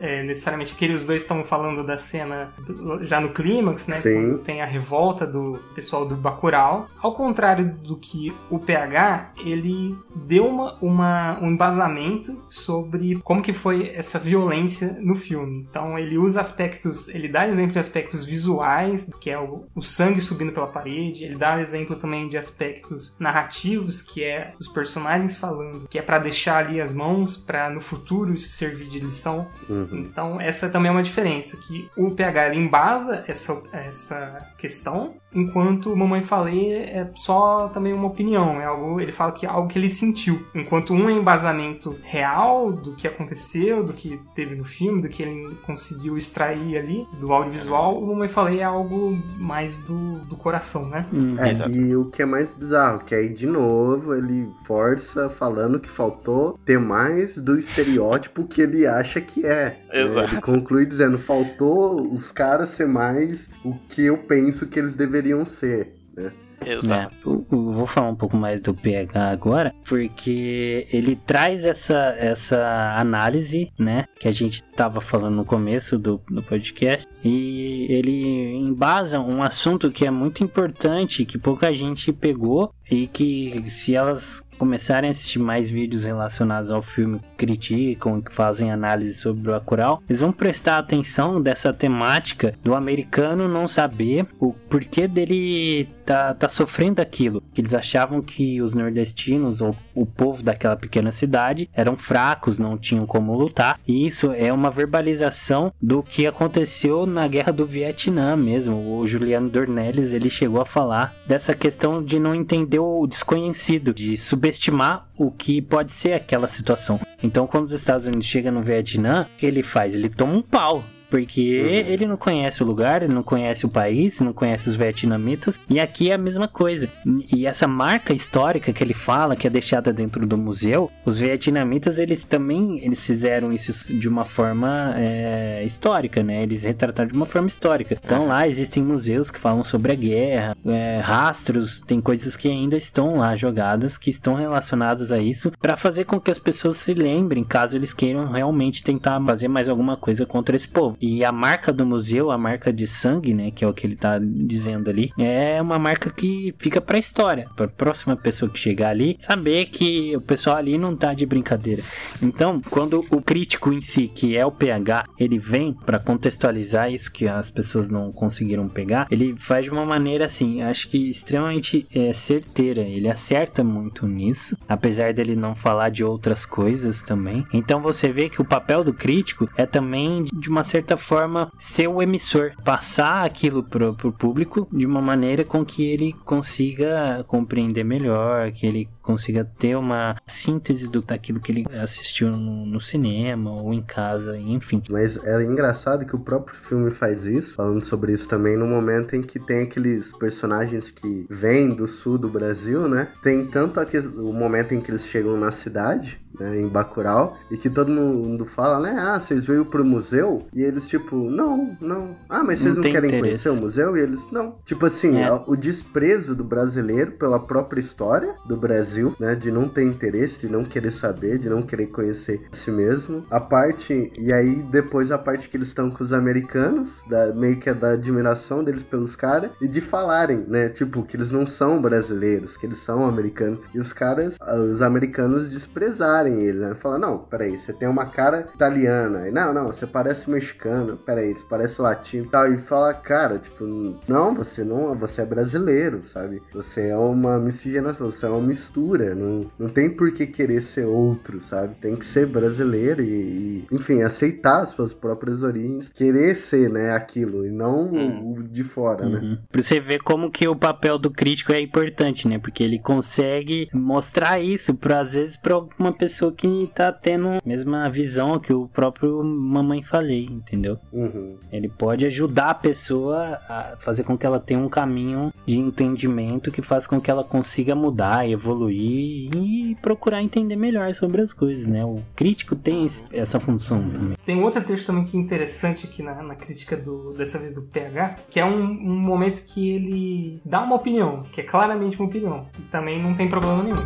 é, necessariamente que os dois estão falando da cena do- já no clímax, né? Sim. Quando tem a revolta do pessoal do Bacurau. Ao contrário do que o PH, ele deu uma, uma- um embasamento sobre como que foi essa violência no filme. Então ele usa aspectos, ele dá exemplo de aspectos visuais, que é o, o sangue subindo pela parede. Ele dá exemplo também de aspectos narrativos, que é os personagens falando, que é pra deixar ali as mãos pra no futuro isso servir de lição. Uhum. Então, essa também é uma diferença, que o PH ele embasa essa, essa questão, enquanto o Mamãe Falei é só também uma opinião, é algo, ele fala que é algo que ele sentiu. Enquanto um é embasamento real do que aconteceu, do que teve no filme, do que ele conseguiu extrair ali do audiovisual, o Mamãe Falei é algo mais do, do coração, né? É, Exato. e o que é mais bizarro, que aí de novo ele força falando que faltou ter mais do estereótipo que ele acha que é. né? Exato. Ele conclui dizendo, faltou os caras ser mais o que eu penso que eles deveriam ser. Né? Exato. É, eu- eu vou falar um pouco mais do PH agora, porque ele traz essa, essa análise, né, que a gente estava falando no começo do, do podcast, e ele embasa um assunto que é muito importante, que pouca gente pegou, e que se elas começarem a assistir mais vídeos relacionados ao filme, que criticam e que fazem análise sobre o Bacurau, eles vão prestar atenção dessa temática do americano não saber o porquê dele tá, tá sofrendo aquilo. Que eles achavam que os nordestinos, ou o povo daquela pequena cidade, eram fracos, não tinham como lutar. E isso é uma verbalização do que aconteceu na guerra do Vietnã mesmo. O Juliano Dornelles, ele chegou a falar dessa questão de não entender o desconhecido, de subestimar o que pode ser aquela situação. Então, quando os Estados Unidos chegam no Vietnã, o que ele faz? Ele toma um pau. Porque ele não conhece o lugar, ele não conhece o país, não conhece os vietnamitas. E aqui é a mesma coisa. E essa marca histórica que ele fala, que é deixada dentro do museu, os vietnamitas, eles também eles fizeram isso de uma forma é, histórica, né? Eles retrataram de uma forma histórica. Então lá existem museus que falam sobre a guerra, é, rastros, tem coisas que ainda estão lá jogadas, que estão relacionadas a isso, para fazer com que as pessoas se lembrem, caso eles queiram realmente tentar fazer mais alguma coisa contra esse povo. E a marca do museu, a marca de sangue, né, que é o que ele tá dizendo ali, é uma marca que fica pra história, pra próxima pessoa que chegar ali, saber que o pessoal ali não tá de brincadeira. Então, quando o crítico em si, que é o PH, ele vem pra contextualizar isso que as pessoas não conseguiram pegar, ele faz de uma maneira assim, acho que extremamente é, certeira. Ele acerta muito nisso, apesar dele não falar de outras coisas também. Então você vê que o papel do crítico é também de uma certa forma ser o emissor, passar aquilo pro, pro público de uma maneira com que ele consiga compreender melhor, que ele consiga ter uma síntese do, daquilo que ele assistiu no, no cinema ou em casa, enfim. Mas é engraçado que o próprio filme faz isso, falando sobre isso também, no momento em que tem aqueles personagens que vêm do sul do Brasil, né? Tem tanto aque- o momento em que eles chegam na cidade, né, em Bacurau, e que todo mundo fala, né? Ah, vocês veio pro museu? E eles, tipo, não, não. Ah, mas vocês Não não, querem interesse. conhecer o museu? E eles, não. Tipo assim, É. o desprezo do brasileiro pela própria história do Brasil, né? De não ter interesse, de não querer saber, de não querer conhecer a si mesmo. A parte, e aí depois a parte que eles estão com os americanos, da, meio que é da admiração deles pelos caras, e de falarem, né? Tipo, que eles não são brasileiros, que eles são americanos. E os caras, ah, os americanos desprezarem ele, né? Falar, não, peraí, você tem uma cara italiana. E, não, não, você parece mexicano. peraí, isso parece latino e tal. E fala, cara, tipo, não, você não, você é brasileiro, sabe? Você é uma miscigenação, você é uma mistura. Não, não tem por que querer ser outro, sabe? Tem que ser brasileiro e, e enfim, aceitar as suas próprias origens, querer ser, né, aquilo, e não Hum. o, de fora, né? Uhum. Pra você ver como que o papel do crítico é importante, né? Porque ele consegue mostrar isso, pra, às vezes, pra uma pessoa que tá tendo a mesma visão que o próprio Mamãe Falei, entendeu? Uhum. Ele pode ajudar a pessoa a fazer com que ela tenha um caminho de entendimento que faz com que ela consiga mudar, evoluir e procurar entender melhor sobre as coisas, né? O crítico tem esse- essa função também. Tem um outro texto também que é interessante aqui na, na crítica do, dessa vez do PH, que é um, um momento que ele dá uma opinião, que é claramente uma opinião. E também não tem problema nenhum.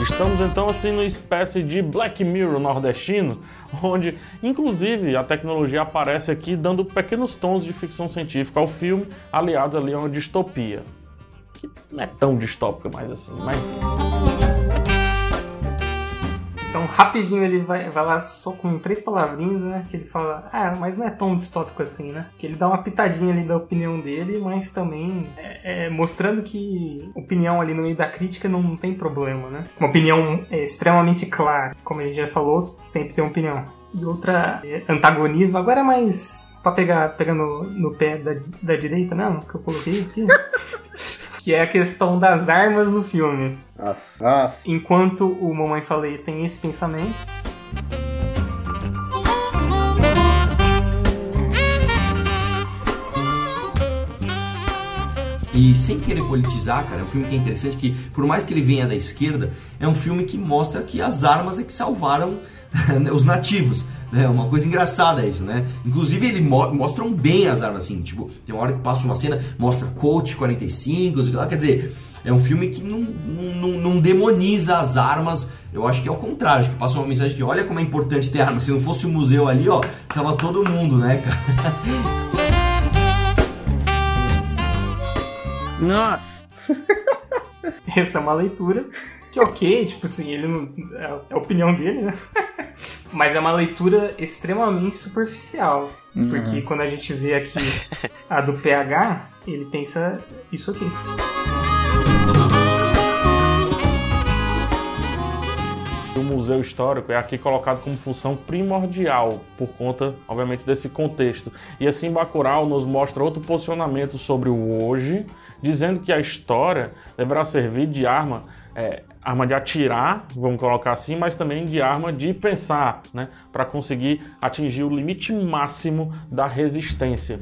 Estamos então assim numa espécie de Black Mirror nordestino, onde inclusive a tecnologia aparece aqui dando pequenos tons de ficção científica ao filme, aliados ali a uma distopia. Que não é tão distópica mais assim, mas Então, rapidinho ele vai, vai lá só com três palavrinhas, né? Que ele fala, ah, mas não é tão distópico assim, né? Que ele dá uma pitadinha ali da opinião dele, mas também é, é, mostrando que opinião ali no meio da crítica não tem problema, né? Uma opinião é, extremamente clara, como a gente já falou, sempre tem uma opinião. E outra, é, antagonismo, agora é mais pra pegar pegando no pé da, da direita, não, que eu coloquei aqui. que é a questão das armas no filme. Nossa, nossa. Enquanto o Mamãe Falei tem esse pensamento, E sem querer politizar, cara, é um filme que é interessante que, por mais que ele venha da esquerda, é um filme que mostra que as armas é que salvaram os nativos. É uma coisa engraçada isso, né? Inclusive, ele mo mostram bem as armas, assim, tipo, tem uma hora que passa uma cena, mostra Colt 45, não sei o que lá, quer dizer, é um filme que não, não, não- demoniza as armas, eu acho que é o contrário, acho que passa uma mensagem que olha como é importante ter arma, se não fosse o museu ali, ó, tava todo mundo, né, cara? Nossa! essa é uma leitura que, ok, tipo assim, ele não. É é a opinião dele, né? Mas é uma leitura extremamente superficial. Porque quando a gente vê aqui a do PH, ele pensa isso aqui. O museu histórico é aqui colocado como função primordial, por conta, obviamente, desse contexto. E assim, Bacurau nos mostra outro posicionamento sobre o hoje, dizendo que a história deverá servir de arma, é, arma de atirar, vamos colocar assim, mas também de arma de pensar, né, para conseguir atingir o limite máximo da resistência.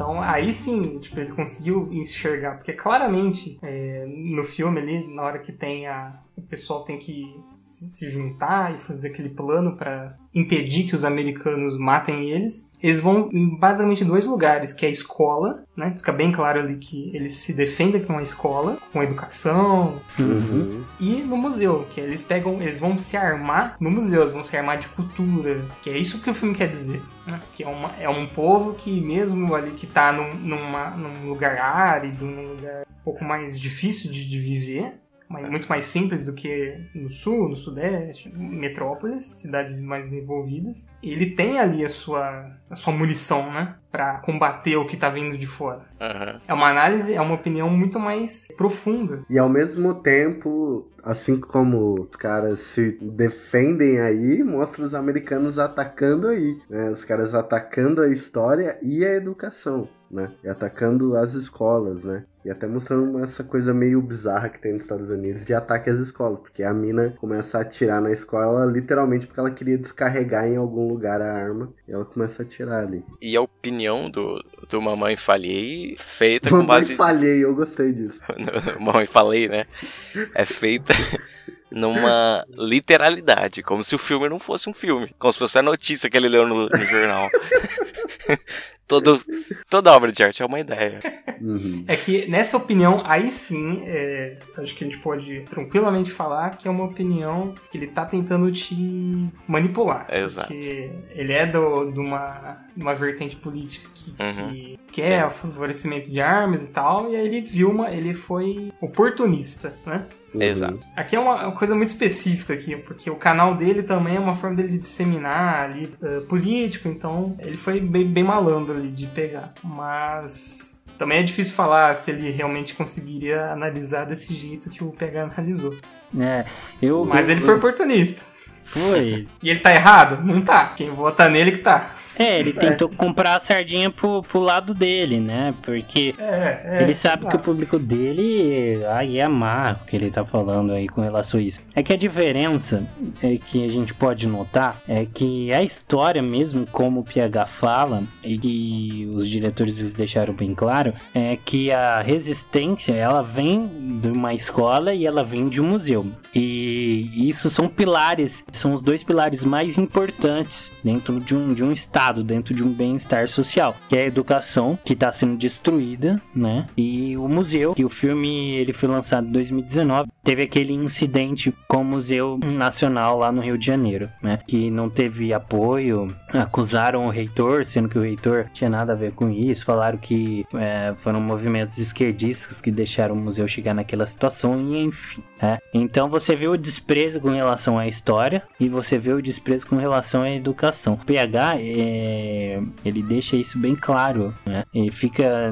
Então aí sim, tipo, ele conseguiu enxergar, porque claramente é, no filme ali, na hora que tem a. O pessoal tem que se juntar e fazer aquele plano pra impedir que os americanos matem eles. Eles vão em basicamente dois lugares, que é a escola, né? Fica bem claro ali que eles se defendem com a escola, com a educação, Uhum. e no museu, que eles pegam, eles vão se armar no museu, eles vão se armar de cultura, que é isso que o filme quer dizer, né? Que é, uma, é um povo que mesmo ali que tá num, numa, num lugar árido, num lugar um pouco mais difícil de, de viver, muito mais simples do que no sul, no sudeste, metrópoles, cidades mais desenvolvidas. Ele tem ali a sua, a sua munição, né? Pra combater o que tá vindo de fora. Aham. É uma análise, é uma opinião muito mais profunda. E ao mesmo tempo, assim como os caras se defendem aí, mostra os americanos atacando aí, né? Os caras atacando a história e a educação, né? E atacando as escolas, né? E até mostrando essa coisa meio bizarra que tem nos Estados Unidos de ataque às escolas, porque a mina começa a atirar na escola literalmente porque ela queria descarregar em algum lugar a arma e ela começa a atirar ali. E a opinião do, do Mamãe Falhei, feita com Mamãe base. falhei, eu gostei disso. Mamãe Falei, né? É feita numa literalidade, como se o filme não fosse um filme, como se fosse a notícia que ele leu no, no jornal. Todo, toda obra de arte é uma ideia. Uhum. É que nessa opinião, aí sim, é, acho que a gente pode tranquilamente falar que é uma opinião que ele tá tentando te manipular. Exato. Porque ele é do- de uma, uma vertente política que, Uhum. que quer o favorecimento de armas e tal, e aí ele viu uma. ele foi oportunista, né? Exato. Aqui é uma coisa muito específica aqui, porque o canal dele também é uma forma dele de disseminar ali uh, político, então ele foi bem, bem malandro ali de pegar. Mas também é difícil falar se ele realmente conseguiria analisar desse jeito que o PH analisou. É, eu, Mas eu- ele foi oportunista. Foi. E ele tá errado? Não tá. Quem vota nele que tá. É, ele tentou comprar a sardinha pro, pro lado dele, né? Porque É, é. ele sabe que o exato. público dele aí ia amar o que ele tá falando aí com relação a isso. É que a diferença é que a gente pode notar é que a história mesmo, como o PH fala, e que os diretores eles deixaram bem claro, é que a resistência ela vem de uma escola e ela vem de um museu. E isso são pilares, são os dois pilares mais importantes dentro de um, de um estado, dentro de um bem-estar social, que é a educação, que está sendo destruída, né? E o museu, que o filme ele foi lançado em 2019, teve aquele incidente com o Museu Nacional lá no Rio de Janeiro, né? Que não teve apoio, acusaram o reitor, sendo que o reitor tinha nada a ver com isso, falaram que é, foram movimentos esquerdistas que deixaram o museu chegar naquela situação e enfim. né? Então você vê o desprezo com relação à história e você vê o desprezo com relação à educação. O PH é, ele deixa isso bem claro, né? E fica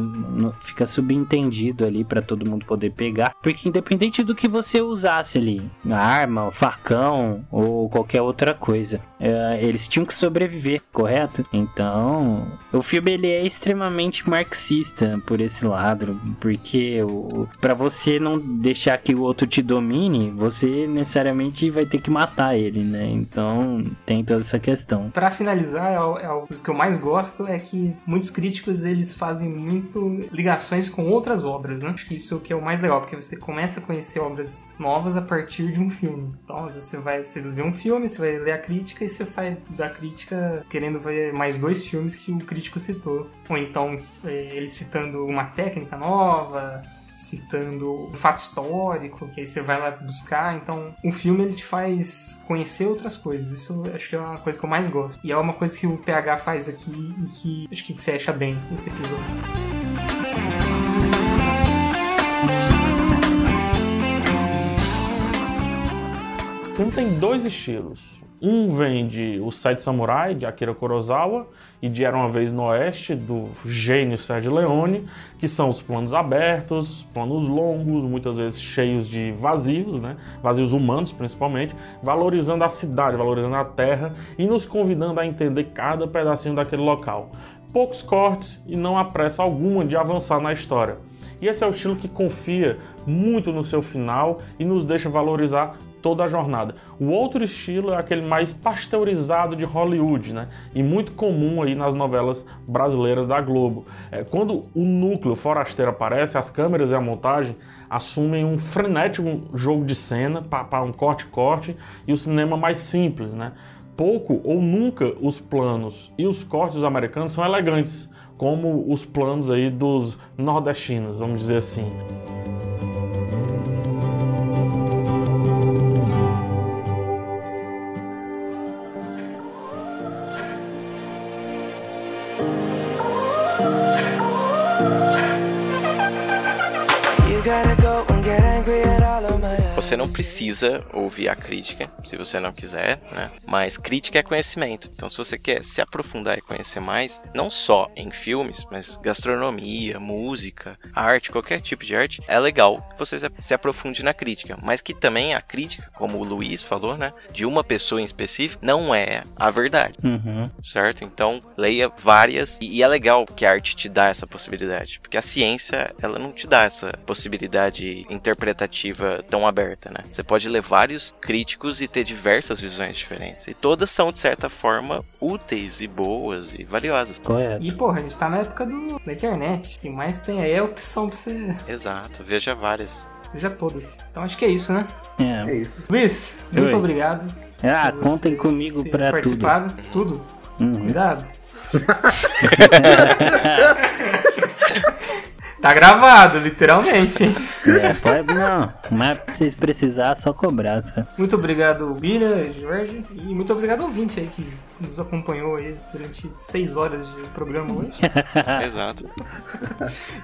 fica subentendido ali para todo mundo poder pegar, porque independente do que você usasse ali, a arma, o facão ou qualquer outra coisa, é, eles tinham que sobreviver, correto? Então, o filme ele é extremamente marxista por esse lado, porque para você não deixar que o outro te domine, você necessariamente vai ter que matar ele, né? Então, tem toda essa questão. Pra finalizar, é é o que eu mais gosto é que muitos críticos eles fazem muito ligações com outras obras, né? Acho que isso é o que é o mais legal, porque você começa a conhecer obras novas a partir de um filme. Então, você vai você vê um filme, você vai ler a crítica e você sai da crítica querendo ver mais dois filmes que o crítico citou. Ou então, eh, ele citando uma técnica nova, citando um fato histórico, que aí você vai lá buscar. Então, o filme ele te faz conhecer outras coisas. Isso acho que é uma coisa que eu mais gosto. E é uma coisa que o PH faz aqui e que acho que fecha bem esse episódio. O tem dois estilos. Um vem de O Sete Samurai, de Akira Kurosawa, e de Era Uma Vez no Oeste, do gênio Sergio Leone, que são os planos abertos, planos longos, muitas vezes cheios de vazios, né? vazios humanos principalmente, valorizando a cidade, valorizando a terra e nos convidando a entender cada pedacinho daquele local. Poucos cortes e não há pressa alguma de avançar na história. E esse é o estilo que confia muito no seu final e nos deixa valorizar toda a jornada. O outro estilo é aquele mais pasteurizado de Hollywood, né? E muito comum aí nas novelas brasileiras da Globo. É, quando o núcleo forasteiro aparece, as câmeras e a montagem assumem um frenético jogo de cena, para um corte-corte, e o cinema mais simples, né? Pouco ou nunca os planos e os cortes americanos são elegantes, como os planos aí dos nordestinos, vamos dizer assim. Você não precisa ouvir a crítica, se você não quiser, né? Mas crítica é conhecimento. Então, se você quer se aprofundar e conhecer mais, não só em filmes, mas gastronomia, música, arte, qualquer tipo de arte, é legal que você se- aprofunde na crítica. Mas que também a crítica, como o Luiz falou, né? De uma pessoa em específico, não é a verdade Uhum. certo? Então, leia várias e, e é legal que a arte te dá essa possibilidade, porque a ciência, ela não te dá essa possibilidade interpretativa tão aberta, né? Você pode ler vários críticos e ter diversas visões diferentes, e todas são de certa forma úteis e boas e valiosas. Correto. E, porra, a gente tá na época do, da internet. O que mais tem aí é opção pra você Exato, veja várias. veja todas. Então acho que é isso, né? É. É isso. Luiz, muito Oi. obrigado. Ah, contem comigo pra tudo. participado. Tudo. Uhum. Cuidado. Tá gravado, literalmente. É, pode, não, mas se vocês precisar, é só cobrar, sabe? Muito obrigado, Bira, Jorge, e muito obrigado ao ouvinte aí que nos acompanhou aí durante seis horas de programa hoje. Exato.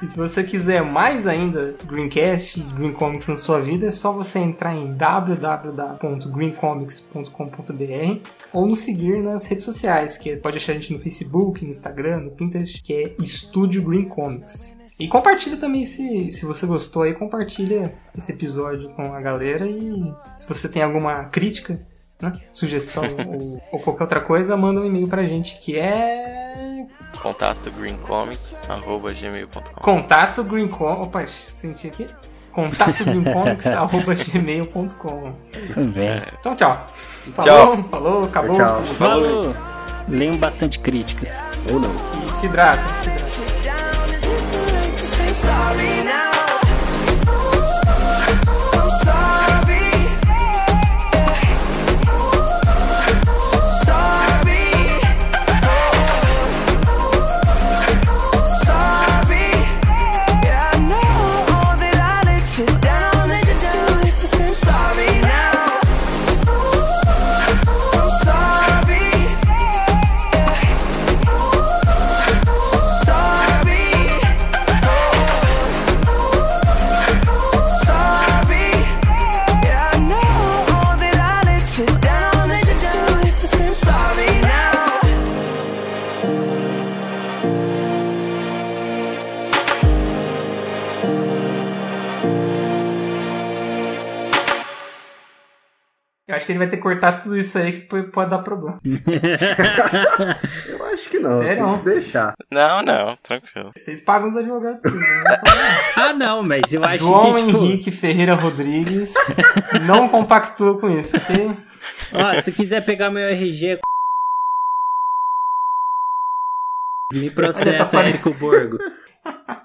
E se você quiser mais ainda Greencast, Green Comics na sua vida, é só você entrar em www.greencomics.com.br ou nos seguir nas redes sociais, que é- pode achar a gente no Facebook, no Instagram, no Pinterest, que é Estúdio Green Comics. E compartilha também se, se você gostou aí, compartilha esse episódio com a galera e se você tem alguma crítica, né, sugestão ou, ou qualquer outra coisa, manda um e-mail pra gente que é Contato greencomics.gmail.com Contato greencomics. Opa, senti aqui. Contato greencomics.gmail.com. Tudo bem. Então, tchau. Falou, falou, acabou. Tchau. Falou! Leiam bastante críticas. Ou não. E se hidrata, se hidrata. Acho que ele vai ter que cortar tudo isso aí que pode dar problema. Eu acho que não. Sério? Tem que deixar. Não, não, tranquilo. Vocês pagam os advogados sim, né? Ah, não, mas eu acho João que. Tipo, Henrique Ferreira Rodrigues não compactua com isso, ok? ó, se quiser pegar meu RG. Me Tá processa, Érico Borgo.